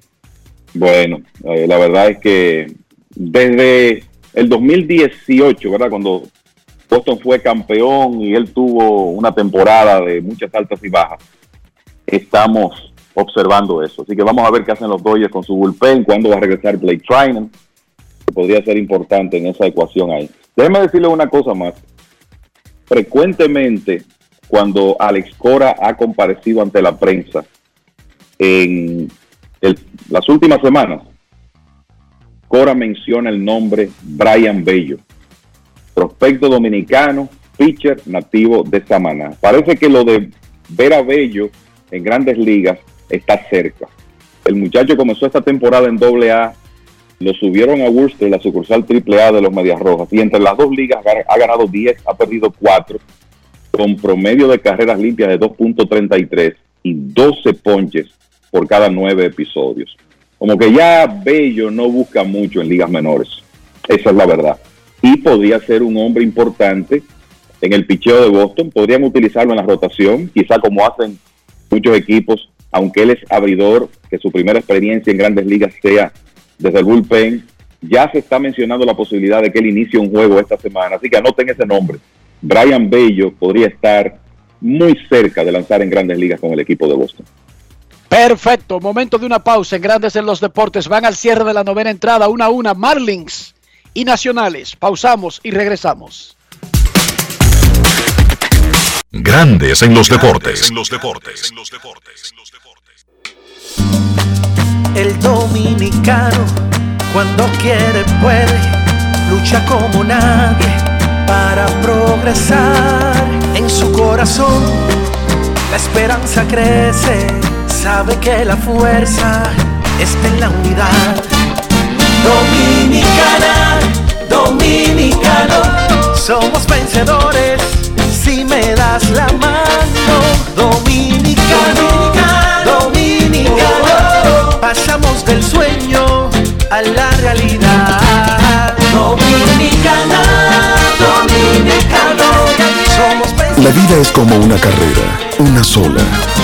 Bueno, eh, la verdad es que desde el 2018, ¿verdad? Cuando Boston fue campeón y él tuvo una temporada de muchas altas y bajas, estamos observando eso. Así que vamos a ver qué hacen los Dodgers con su bullpen, cuándo va a regresar Blake Trinan, podría ser importante en esa ecuación ahí. Déjeme decirle una cosa más frecuentemente cuando Alex Cora ha comparecido ante la prensa en las últimas semanas, Cora menciona el nombre Brian Bello, prospecto dominicano, pitcher nativo de Samaná. Parece que lo de ver a Bello en grandes ligas está cerca. El muchacho comenzó esta temporada en AA lo subieron a Worcester, la sucursal AAA de los Medias Rojas, y entre las dos ligas ha ganado 10, ha perdido 4, con promedio de carreras limpias de 2.33 y 12 ponches por cada 9 episodios. Como que ya Bello no busca mucho en ligas menores. Esa es la verdad. Y podría ser un hombre importante en el picheo de Boston. Podrían utilizarlo en la rotación, quizá como hacen muchos equipos, aunque él es abridor, que su primera experiencia en grandes ligas sea desde el bullpen. Ya se está mencionando la posibilidad de que él inicie un juego esta semana, así que anoten ese nombre. Brian Bello podría estar muy cerca de lanzar en grandes ligas con el equipo de Boston. Perfecto, momento de una pausa en Grandes en los Deportes. Van al cierre de la novena entrada, una a una, Marlins y Nacionales. Pausamos y regresamos. Grandes en los deportes. En los deportes. El dominicano, cuando quiere, puede, lucha como nadie para progresar. En su corazón, la esperanza crece, sabe que la fuerza está en la unidad. Dominicana, dominicano, somos vencedores si me das la mano. Dominicano, dominicano, pasamos del sueño a la realidad. Dominicana, dominicano, somos La vida es como una carrera, una sola,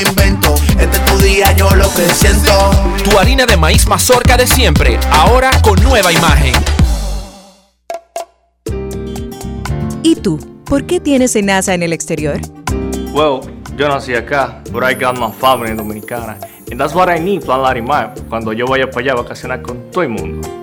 invento. Este es tu día, yo lo que siento. Tu harina de maíz mazorca de siempre, ahora con nueva imagen. ¿Y tú? ¿Por qué tienes NASA en el exterior? Well, yo nací acá, but I got my family dominicana. And that's what I need, Plan Larimar, cuando yo vaya para allá a vacacionar con todo el mundo.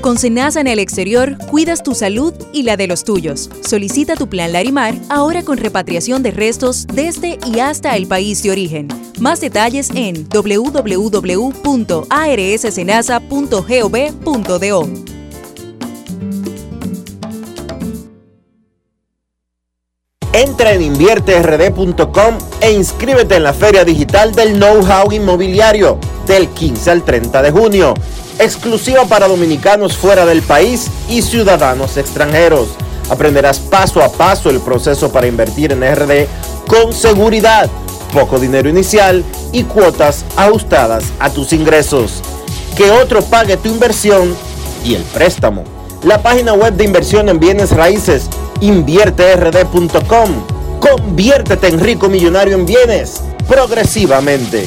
Con Senasa en el exterior, cuidas tu salud y la de los tuyos. Solicita tu plan Larimar ahora con repatriación de restos desde y hasta el país de origen. Más detalles en www.arssenasa.gov.do. Entra en invierterd.com e inscríbete en la Feria Digital del Know-How Inmobiliario del 15 al 30 de junio, exclusiva para dominicanos fuera del país y ciudadanos extranjeros. Aprenderás paso a paso el proceso para invertir en RD con seguridad, poco dinero inicial y cuotas ajustadas a tus ingresos. Que otro pague tu inversión y el préstamo. La página web de inversión en bienes raíces invierterd.com. Conviértete en rico millonario en bienes progresivamente.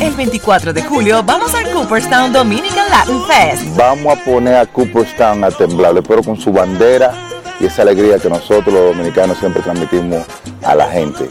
El 24 de julio vamos al Cooperstown Dominican Latin Fest. Vamos a poner a Cooperstown a temblar, pero con su bandera y esa alegría que nosotros los dominicanos siempre transmitimos a la gente.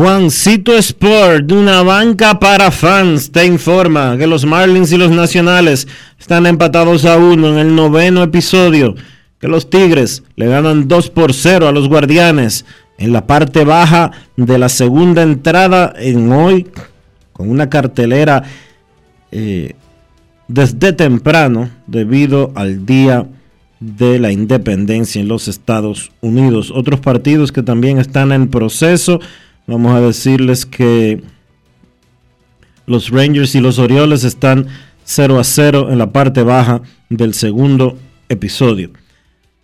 Juancito Sport, una banca para fans, te informa que los Marlins y los Nacionales están empatados a uno en el noveno episodio, que los Tigres le ganan 2 por 0 a los Guardianes en la parte baja de la segunda entrada en hoy, con una cartelera eh, desde temprano debido al día de la independencia en los Estados Unidos. Otros partidos que también están en proceso Vamos a decirles que los Rangers y los Orioles están 0 a 0 en la parte baja del segundo episodio.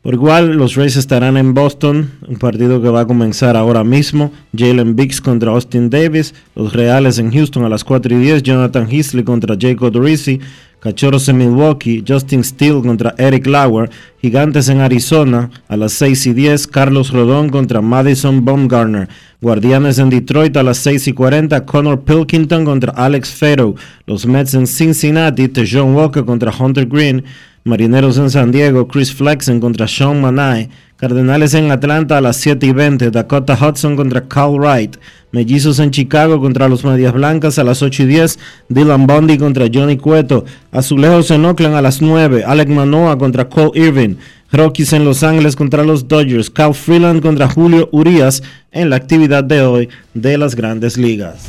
Por igual, los Rays estarán en Boston, un partido que va a comenzar ahora mismo. Jalen Biggs contra Austin Davis. Los Reales en Houston a las 4 y 10. Jonathan Heasley contra Jacob Rizzi. Cachorros en Milwaukee, Justin Steele contra Eric Lauer, Gigantes en Arizona a las 6 y 10, Carlos Rodón contra Madison Baumgartner, Guardianes en Detroit a las 6 y 40, Connor Pilkington contra Alex Fero, los Mets en Cincinnati, John Walker contra Hunter Green, Marineros en San Diego, Chris Flexen contra Sean Manai, Cardenales en Atlanta a las 7 y 20, Dakota Hudson contra Cal Wright, Mellizos en Chicago contra los Medias Blancas a las 8 y 10, Dylan Bundy contra Johnny Cueto, Azulejos en Oakland a las 9, Alec Manoa contra Cole Irving, Rockies en Los Ángeles contra los Dodgers, Cal Freeland contra Julio Urias en la actividad de hoy de las grandes ligas.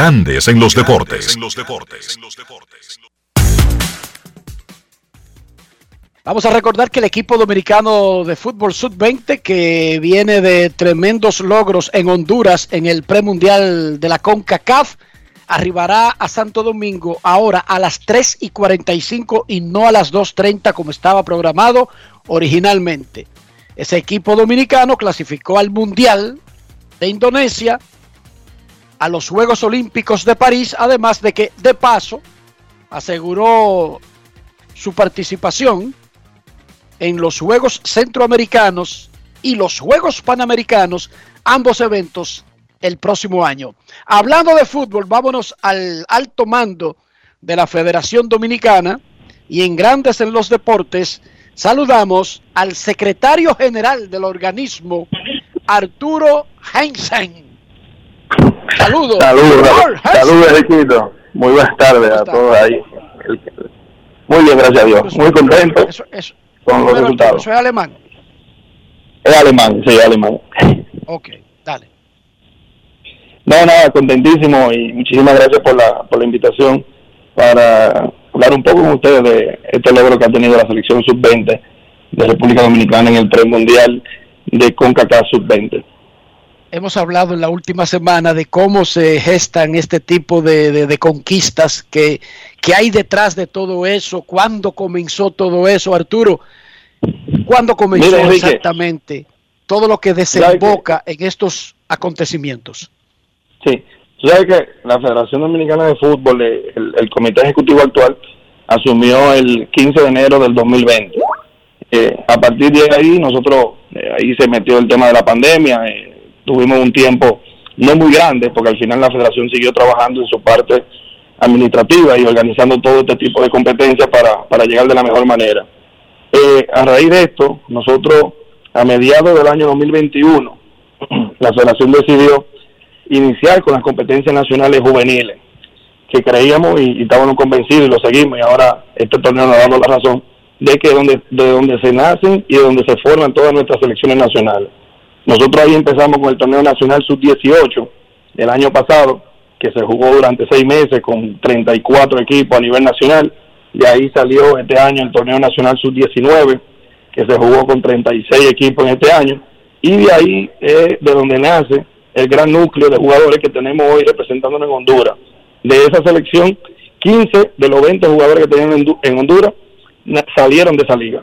Grandes en los deportes. Vamos a recordar que el equipo dominicano de fútbol sub-20 que viene de tremendos logros en Honduras en el premundial de la CONCACAF arribará a Santo Domingo ahora a las 3 y 45 y no a las 2.30 como estaba programado originalmente. Ese equipo dominicano clasificó al Mundial de Indonesia a los Juegos Olímpicos de París, además de que de paso aseguró su participación en los Juegos Centroamericanos y los Juegos Panamericanos, ambos eventos el próximo año. Hablando de fútbol, vámonos al alto mando de la Federación Dominicana y en Grandes en los Deportes saludamos al secretario general del organismo, Arturo Heinzen. Saludos. Saludos, saludos, Muy buenas tardes a todos ahí. Muy bien, gracias a Dios. Muy contento con los resultados. ¿Eso es alemán? Es alemán, sí, alemán. Ok, dale. No, nada, contentísimo y muchísimas gracias por la, por la invitación para hablar un poco con ustedes de este logro que ha tenido la selección sub-20 de República Dominicana en el pre-mundial de CONCACAF sub-20 hemos hablado en la última semana de cómo se gestan este tipo de, conquistas, que, hay detrás de todo eso, cuándo comenzó todo eso, Arturo, cuándo comenzó exactamente todo lo que desemboca en estos acontecimientos. Sí, tú sabes que la Federación Dominicana de Fútbol, eh, el, comité ejecutivo actual, asumió el 15 de enero del 2020. Eh, a partir de ahí, nosotros, eh, ahí se metió el tema de la pandemia, eh, tuvimos un tiempo no muy grande, porque al final la federación siguió trabajando en su parte administrativa y organizando todo este tipo de competencias para, para llegar de la mejor manera. Eh, a raíz de esto, nosotros a mediados del año 2021, la federación decidió iniciar con las competencias nacionales juveniles, que creíamos y, estábamos convencidos y lo seguimos, y ahora este torneo nos ha dado la razón de que donde, de donde se nacen y de donde se forman todas nuestras selecciones nacionales. Nosotros ahí empezamos con el torneo nacional sub-18 el año pasado, que se jugó durante seis meses con 34 equipos a nivel nacional. y ahí salió este año el torneo nacional sub-19, que se jugó con 36 equipos en este año. Y de ahí es de donde nace el gran núcleo de jugadores que tenemos hoy representándonos en Honduras. De esa selección 15 de los 20 jugadores que tenían en, Du- en Honduras salieron de esa liga.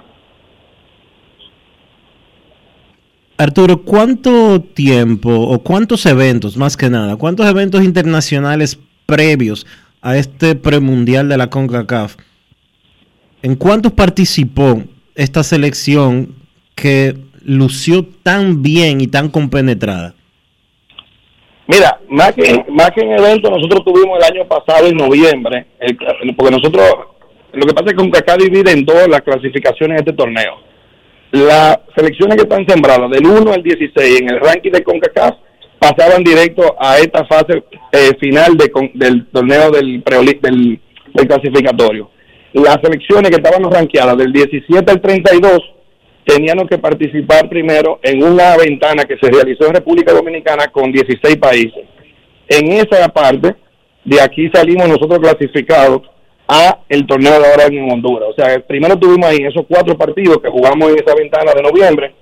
Arturo, ¿cuánto tiempo o cuántos eventos, más que nada, cuántos eventos internacionales previos a este premundial de la CONCACAF, en cuántos participó esta selección que lució tan bien y tan compenetrada? Mira, más que, más que en evento, nosotros tuvimos el año pasado, en noviembre, porque nosotros, lo que pasa es que CONCACAF divide en dos las clasificaciones de este torneo. Las selecciones que están sembradas del 1 al 16 en el ranking de CONCACAF pasaban directo a esta fase eh, final de del torneo del, del, del clasificatorio. Las selecciones que estaban rankeadas del 17 al 32 tenían que participar primero en una ventana que se realizó en República Dominicana con 16 países. En esa parte, de aquí salimos nosotros clasificados a el torneo de ahora en Honduras. O sea, primero tuvimos ahí esos cuatro partidos que jugamos en esa ventana de noviembre,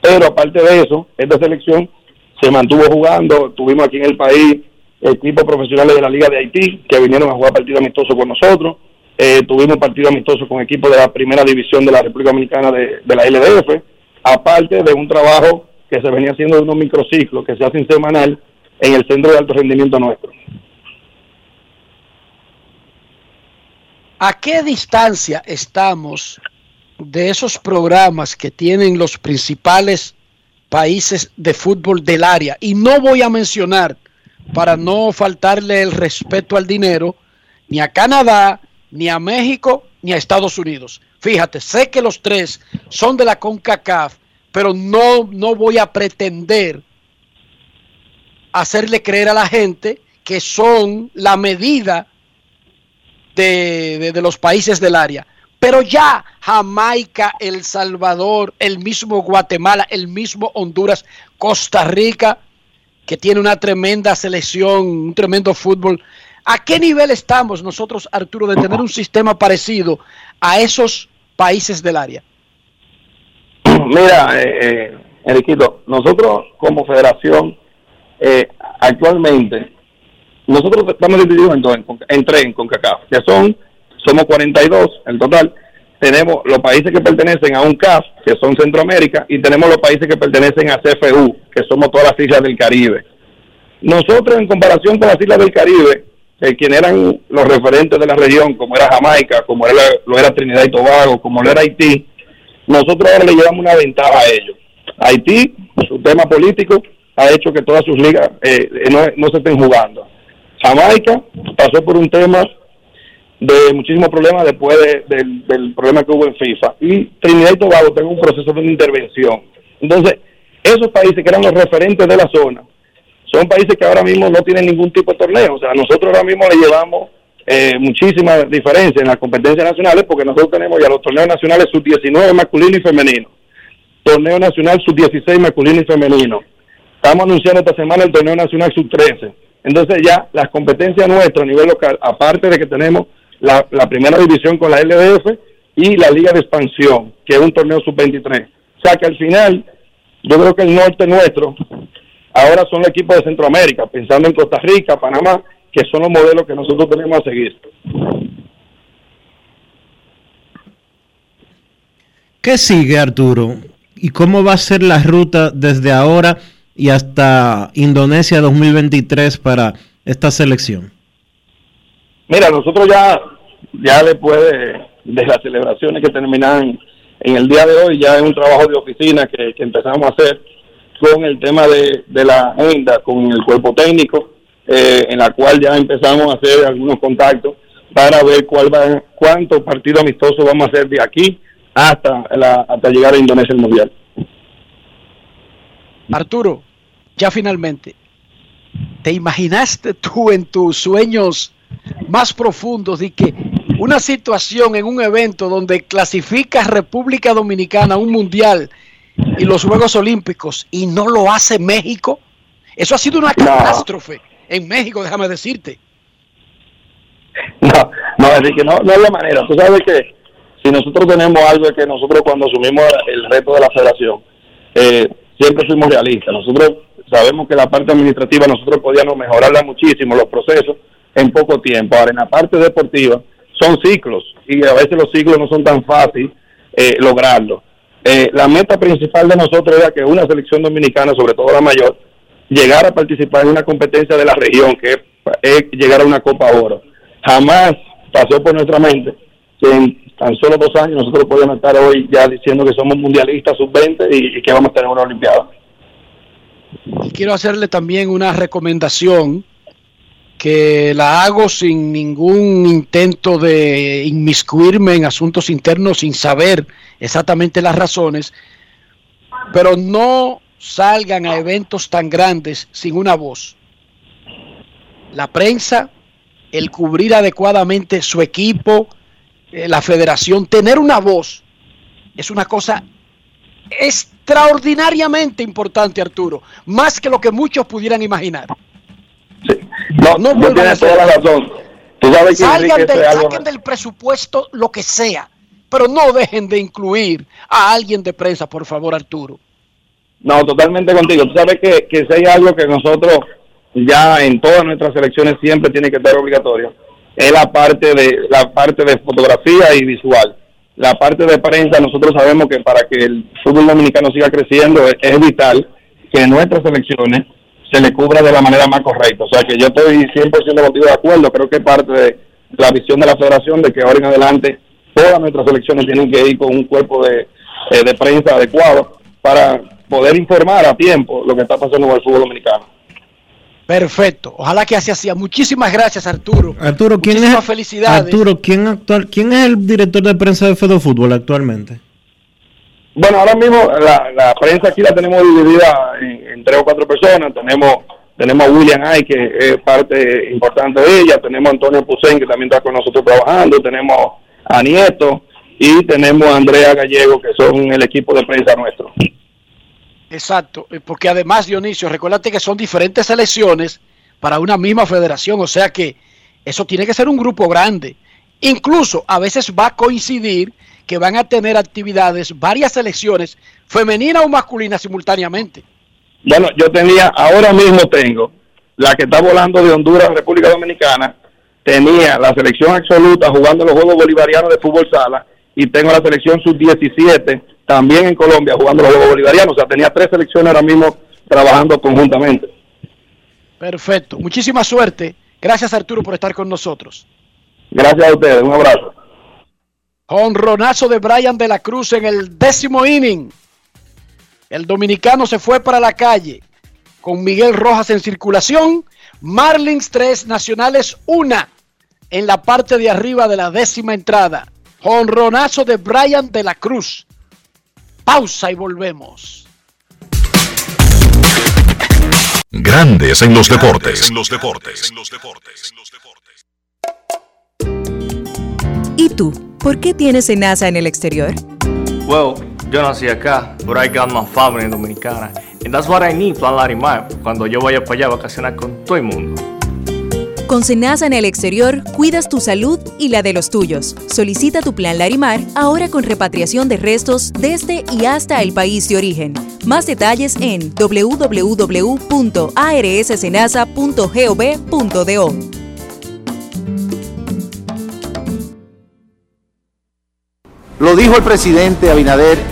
pero aparte de eso, esta selección se mantuvo jugando, tuvimos aquí en el país equipos profesionales de la Liga de Haití que vinieron a jugar partidos amistosos con nosotros, eh, tuvimos partidos amistosos con equipos de la primera división de la República Dominicana de, de la LDF, aparte de un trabajo que se venía haciendo de unos microciclos que se hacen semanal en el centro de alto rendimiento nuestro. ¿A qué distancia estamos de esos programas que tienen los principales países de fútbol del área? Y no voy a mencionar, para no faltarle el respeto al dinero, ni a Canadá, ni a México, ni a Estados Unidos. Fíjate, sé que los tres son de la CONCACAF, pero no, no voy a pretender hacerle creer a la gente que son la medida de, los países del área. Pero ya Jamaica, El Salvador, el mismo Guatemala, el mismo Honduras, Costa Rica, que tiene una tremenda selección, un tremendo fútbol. ¿A qué nivel estamos nosotros, Arturo, de tener un sistema parecido a esos países del área? Mira, eh, eh, Enriquito, nosotros como federación, eh, actualmente, nosotros estamos divididos en, en, en tres en CONCACAF, que son, somos 42 en total. Tenemos los países que pertenecen a un CAF, que son Centroamérica, y tenemos los países que pertenecen a CFU, que somos todas las islas del Caribe. Nosotros, en comparación con las islas del Caribe, eh, quienes eran los referentes de la región, como era Jamaica, como era, lo era Trinidad y Tobago, como lo era Haití, nosotros ahora le llevamos una ventaja a ellos. Haití, su tema político, ha hecho que todas sus ligas eh, eh, no, no se estén jugando. Jamaica pasó por un tema de muchísimos problemas después de- del, problema que hubo en FIFA. Y Trinidad y Tobago tengo un proceso de intervención. Entonces, esos países que eran los referentes de la zona, son países que ahora mismo no tienen ningún tipo de torneo. O sea, nosotros ahora mismo le llevamos eh, muchísimas diferencias en las competencias nacionales porque nosotros tenemos ya los torneos nacionales sub-19 masculino y femenino, torneo nacional sub-16 masculino y femenino. Estamos anunciando esta semana el torneo nacional sub-13. Entonces ya las competencias nuestras a nivel local, aparte de que tenemos la, primera división con la LDF y la Liga de Expansión, que es un torneo sub-23. O sea que al final, yo creo que el norte nuestro ahora son los equipos de Centroamérica, pensando en Costa Rica, Panamá, que son los modelos que nosotros tenemos a seguir. ¿Qué sigue, Arturo? ¿Y cómo va a ser la ruta desde ahora y hasta Indonesia 2023 para esta selección? Mira, nosotros ya, ya después de, de las celebraciones que terminan en el día de hoy, ya es un trabajo de oficina que, que empezamos a hacer con el tema de, de la agenda, con el cuerpo técnico, eh, en la cual ya empezamos a hacer algunos contactos para ver cuál va, cuántos partidos amistosos vamos a hacer de aquí hasta, la, hasta llegar a Indonesia el Mundial. Arturo, ya finalmente, ¿te imaginaste tú en tus sueños más profundos de que una situación en un evento donde clasifica República Dominicana a un mundial y los Juegos Olímpicos y no lo hace México? Eso ha sido una catástrofe en México, déjame decirte. No, no, Enrique, no, no es la manera. Tú sabes que si nosotros tenemos algo es que nosotros cuando asumimos el reto de la federación, eh, siempre fuimos realistas. Nosotros sabemos que la parte administrativa nosotros podíamos mejorarla muchísimo, los procesos, en poco tiempo. Ahora, en la parte deportiva, son ciclos y a veces los ciclos no son tan fáciles eh, lograrlo. Eh, la meta principal de nosotros era que una selección dominicana, sobre todo la mayor, llegara a participar en una competencia de la región, que es llegar a una Copa Oro. Jamás pasó por nuestra mente que en tan solo dos años nosotros podemos estar hoy ya diciendo que somos mundialistas sub-20 y, y que vamos a tener una Olimpiada. Y quiero hacerle también una recomendación que la hago sin ningún intento de inmiscuirme en asuntos internos sin saber exactamente las razones, pero no salgan a eventos tan grandes sin una voz. La prensa, el cubrir adecuadamente su equipo, eh, la federación, tener una voz es una cosa extraordinariamente importante, Arturo, más que lo que muchos pudieran imaginar. No, no, no tienes toda la razón. Tú sabes que Salgan del, saquen del presupuesto lo que sea, pero no dejen de incluir a alguien de prensa, por favor, Arturo. No, totalmente contigo. Tú sabes que, que si hay algo que nosotros ya en todas nuestras selecciones siempre tiene que ser obligatorio, es la parte de la parte de fotografía y visual. La parte de prensa, nosotros sabemos que para que el fútbol dominicano siga creciendo es, es vital que nuestras selecciones se le cubra de la manera más correcta. O sea que yo estoy 100% contigo de acuerdo. Creo que parte de la visión de la federación de que ahora en adelante todas nuestras selecciones tienen que ir con un cuerpo de, eh, de prensa adecuado para poder informar a tiempo lo que está pasando con el fútbol dominicano. Perfecto. Ojalá que así hacía. Muchísimas gracias, Arturo. Arturo, ¿quién Muchísimas es, felicidades. Arturo, ¿quién, actual, ¿quién es el director de prensa de Fede Fútbol actualmente? Bueno, ahora mismo la, la prensa aquí la tenemos dividida en, en tres o cuatro personas. Tenemos tenemos a William Ay, que es parte importante de ella. Tenemos a Antonio Pusén, que también está con nosotros trabajando. Tenemos a Nieto y tenemos a Andrea Gallego, que son el equipo de prensa nuestro. Exacto, eh, porque además, Dionisio, recuérdate que son diferentes selecciones para una misma federación, o sea que eso tiene que ser un grupo grande. Incluso a veces va a coincidir que van a tener actividades varias selecciones, femenina o masculina simultáneamente. Bueno, yo tenía, ahora mismo tengo la que está volando de Honduras a República Dominicana, tenía la selección absoluta jugando los Juegos Bolivarianos de Fútbol Sala y tengo la selección sub-17 también en Colombia jugando los Juegos Bolivarianos. O sea, tenía tres selecciones ahora mismo trabajando conjuntamente. Perfecto, muchísima suerte. Gracias Arturo por estar con nosotros. Gracias a ustedes, un abrazo. Honronazo de Brian de la Cruz en el décimo inning. El dominicano se fue para la calle con Miguel Rojas en circulación. Marlins 3, Nacionales 1 en la parte de arriba de la décima entrada. Honronazo de Brian de la Cruz. Pausa y volvemos. Grandes en los deportes. En los deportes. ¿Y tú? ¿Por qué tienes NASA en el exterior? Well, yo nací acá, but I got my family dominicana. And that's what I need, Plan Larimar, cuando yo vaya para allá a vacacionar con todo el mundo. Con Senasa en el exterior, cuidas tu salud y la de los tuyos. Solicita tu plan Larimar ahora con repatriación de restos desde y hasta el país de origen. Más detalles en www.arssenasa.gov.do. Lo dijo el presidente Abinader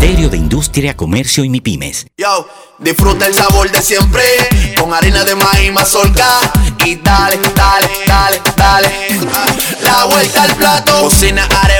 Ministerio de Industria, Comercio y MIPIMES. Yo, disfruta el sabor de siempre con harina de maíz mazorca y dale, dale, dale, dale. La vuelta al plato, cocina arepa,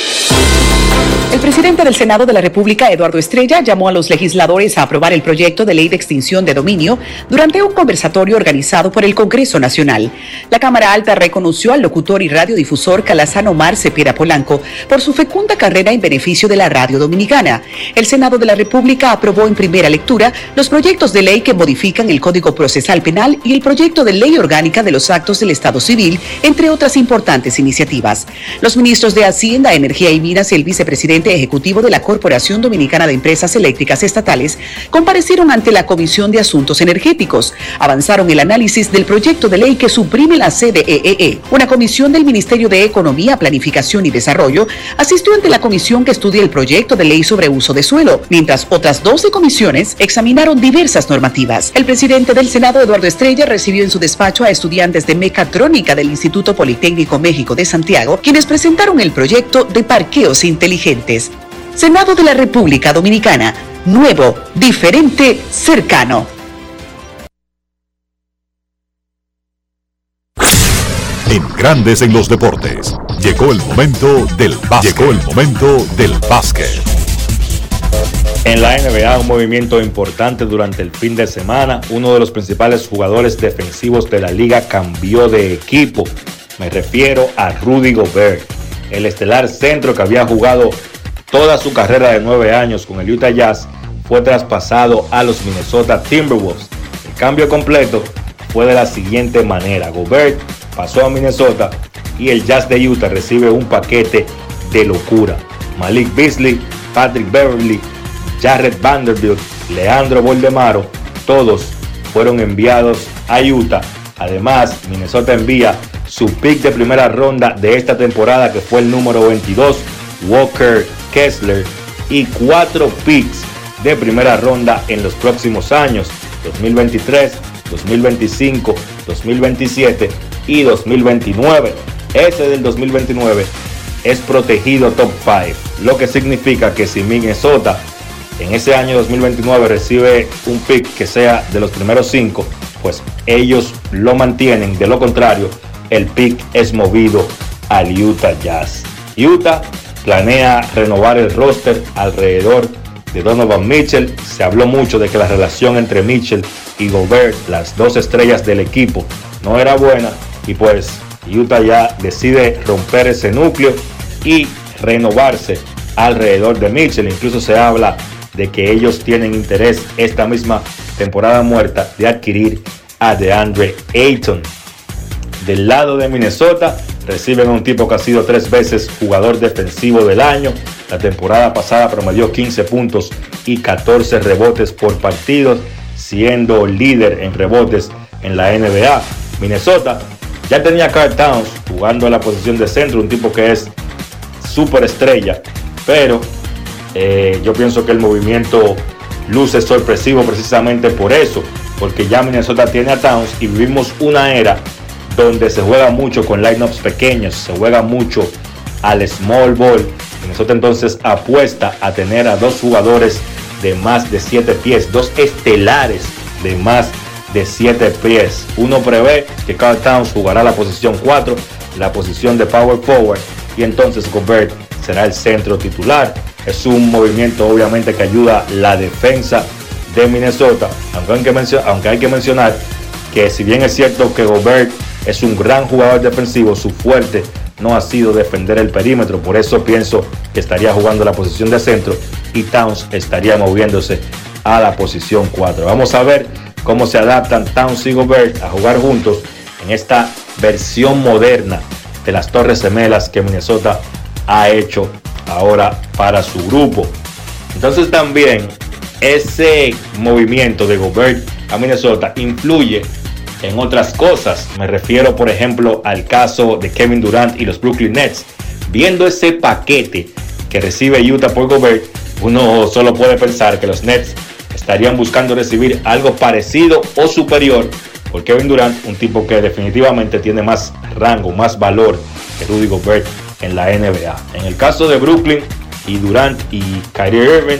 Yeah. El presidente del Senado de la República, Eduardo Estrella, llamó a los legisladores a aprobar el proyecto de ley de extinción de dominio durante un conversatorio organizado por el Congreso Nacional. La Cámara Alta reconoció al locutor y radiodifusor Calazano Mar Cepeda Polanco por su fecunda carrera en beneficio de la radio dominicana. El Senado de la República aprobó en primera lectura los proyectos de ley que modifican el Código Procesal Penal y el proyecto de ley orgánica de los actos del Estado Civil, entre otras importantes iniciativas. Los ministros de Hacienda, Energía y Minas y el vicepresidente ejecutivo de la Corporación Dominicana de Empresas Eléctricas Estatales comparecieron ante la Comisión de Asuntos Energéticos. Avanzaron el análisis del proyecto de ley que suprime la CDEE. Una comisión del Ministerio de Economía, Planificación y Desarrollo asistió ante la comisión que estudia el proyecto de ley sobre uso de suelo, mientras otras 12 comisiones examinaron diversas normativas. El presidente del Senado, Eduardo Estrella, recibió en su despacho a estudiantes de mecatrónica del Instituto Politécnico México de Santiago, quienes presentaron el proyecto de parqueos inteligentes. Senado de la República Dominicana. Nuevo, diferente, cercano. En Grandes en los Deportes. Llegó el momento del básquet. Llegó el momento del básquet. En la NBA, un movimiento importante durante el fin de semana. Uno de los principales jugadores defensivos de la liga cambió de equipo. Me refiero a Rudy Gobert, el estelar centro que había jugado toda su carrera de nueve años con el Utah Jazz fue traspasado a los Minnesota Timberwolves. El cambio completo fue de la siguiente manera. Gobert pasó a Minnesota y el Jazz de Utah recibe un paquete de locura. Malik Beasley, Patrick Beverly, Jared Vanderbilt, Leandro Boldemaro, todos fueron enviados a Utah. Además, Minnesota envía su pick de primera ronda de esta temporada que fue el número 22, Walker Kessler y cuatro picks de primera ronda en los próximos años, 2023, 2025, 2027 y 2029. Ese del 2029 es protegido top 5, lo que significa que si Minnesota en ese año 2029 recibe un pick que sea de los primeros 5, pues ellos lo mantienen, de lo contrario, el pick es movido al Utah Jazz. Utah planea renovar el roster alrededor de Donovan Mitchell. Se habló mucho de que la relación entre Mitchell y Gobert, las dos estrellas del equipo, no era buena y pues Utah ya decide romper ese núcleo y renovarse alrededor de Mitchell. Incluso se habla de que ellos tienen interés esta misma temporada muerta de adquirir a DeAndre Ayton. Del lado de Minnesota, reciben a un tipo que ha sido tres veces jugador defensivo del año. La temporada pasada promedió 15 puntos y 14 rebotes por partido, siendo líder en rebotes en la NBA. Minnesota ya tenía a Carl Towns jugando en la posición de centro, un tipo que es súper estrella, pero eh, yo pienso que el movimiento luce sorpresivo precisamente por eso, porque ya Minnesota tiene a Towns y vivimos una era donde se juega mucho con lineups pequeños, se juega mucho al small ball. Minnesota entonces apuesta a tener a dos jugadores de más de 7 pies, dos estelares de más de 7 pies. Uno prevé que Carl Towns jugará la posición 4, la posición de power forward, y entonces Gobert será el centro titular. Es un movimiento obviamente que ayuda la defensa de Minnesota, aunque hay que, aunque hay que mencionar que si bien es cierto que Gobert es un gran jugador defensivo, su fuerte no ha sido defender el perímetro, por eso pienso que estaría jugando la posición de centro y Towns estaría moviéndose a la posición 4. Vamos a ver cómo se adaptan Towns y Gobert a jugar juntos en esta versión moderna de las Torres Gemelas que Minnesota ha hecho ahora para su grupo. Entonces también ese movimiento de Gobert a Minnesota influye en otras cosas. Me refiero, por ejemplo, al caso de Kevin Durant y los Brooklyn Nets. Viendo ese paquete que recibe Utah por Gobert, uno solo puede pensar que los Nets estarían buscando recibir algo parecido o superior por Kevin Durant, un tipo que definitivamente tiene más rango, más valor que Rudy Gobert en la NBA. En el caso de Brooklyn y Durant y Kyrie Irving,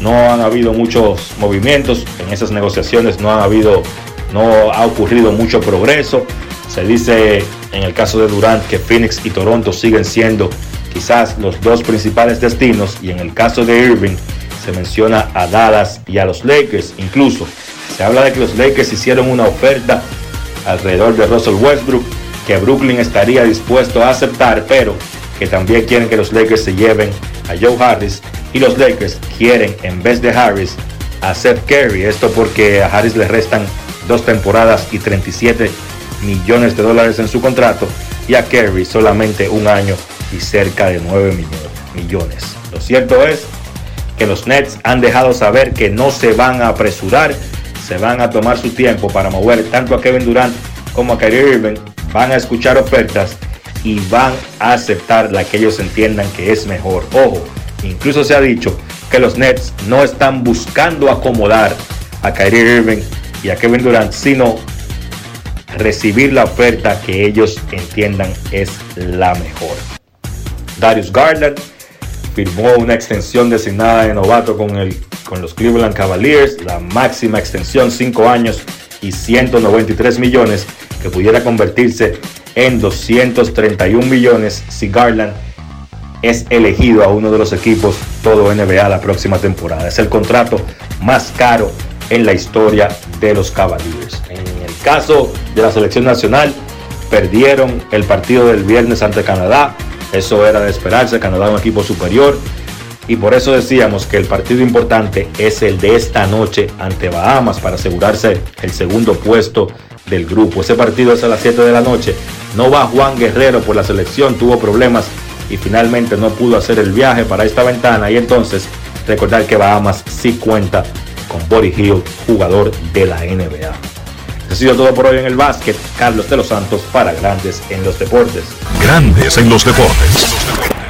no han habido muchos movimientos en esas negociaciones, no han habido no ha ocurrido mucho progreso. Se dice en el caso de Durant que Phoenix y Toronto siguen siendo quizás los dos principales destinos y en el caso de Irving se menciona a Dallas y a los Lakers. Incluso se habla de que los Lakers hicieron una oferta alrededor de Russell Westbrook que Brooklyn estaría dispuesto a aceptar, pero que también quieren que los Lakers se lleven a Joe Harris y los Lakers quieren en vez de Harris a Seth Curry. Esto porque a Harris le restan dos temporadas y 37 millones de dólares en su contrato y a Curry solamente un año y cerca de 9 millones. Lo cierto es que los Nets han dejado saber que no se van a apresurar, se van a tomar su tiempo para mover tanto a Kevin Durant como a Kyrie Irving, van a escuchar ofertas y van a aceptar la que ellos entiendan que es mejor. Ojo, incluso se ha dicho que los Nets no están buscando acomodar a Kyrie Irving y a Kevin Durant, sino recibir la oferta que ellos entiendan es la mejor. Darius Garland firmó una extensión designada de novato con, el, con los Cleveland Cavaliers, la máxima extensión 5 años y 193 millones que pudiera convertirse en 231 millones si Garland es elegido a uno de los equipos todo NBA la próxima temporada. Es el contrato más caro en la historia de los Cavaliers. En el caso de la selección nacional, perdieron el partido del viernes ante Canadá. Eso era de esperarse. Canadá es un equipo superior. Y por eso decíamos que el partido importante es el de esta noche ante Bahamas para asegurarse el segundo puesto del grupo. Ese partido es a las 7 de la noche. No va Juan Guerrero por la selección, tuvo problemas y finalmente no pudo hacer el viaje para esta ventana. Y entonces recordar que Bahamas sí cuenta con Body Hill, jugador de la NBA. Eso ha sido todo por hoy en el básquet. Carlos de los Santos para Grandes en los Deportes. Grandes en los Deportes.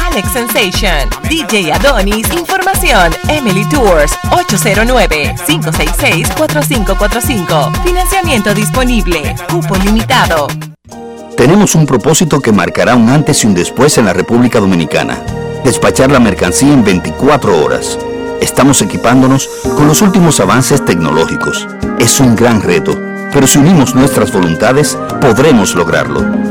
Alex Sensation, DJ Adonis, Información, Emily Tours, 809-566-4545. Financiamiento disponible, cupo limitado. Tenemos un propósito que marcará un antes y un después en la República Dominicana. Despachar la mercancía en 24 horas. Estamos equipándonos con los últimos avances tecnológicos. Es un gran reto, pero si unimos nuestras voluntades, podremos lograrlo.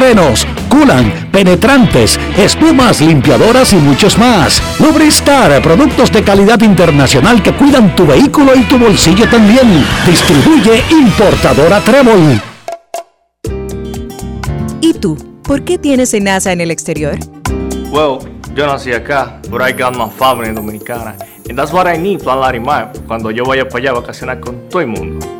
frenos, culan, penetrantes, espumas, limpiadoras y muchos más. Lubristar, productos de calidad internacional que cuidan tu vehículo y tu bolsillo también. Distribuye importadora Trébol. ¿Y tú? ¿Por qué tienes NASA en el exterior? Well, yo nací acá, but I got my family dominicana. And that's what I need, Plan Larimar, cuando yo vaya para allá a vacacionar con todo el mundo.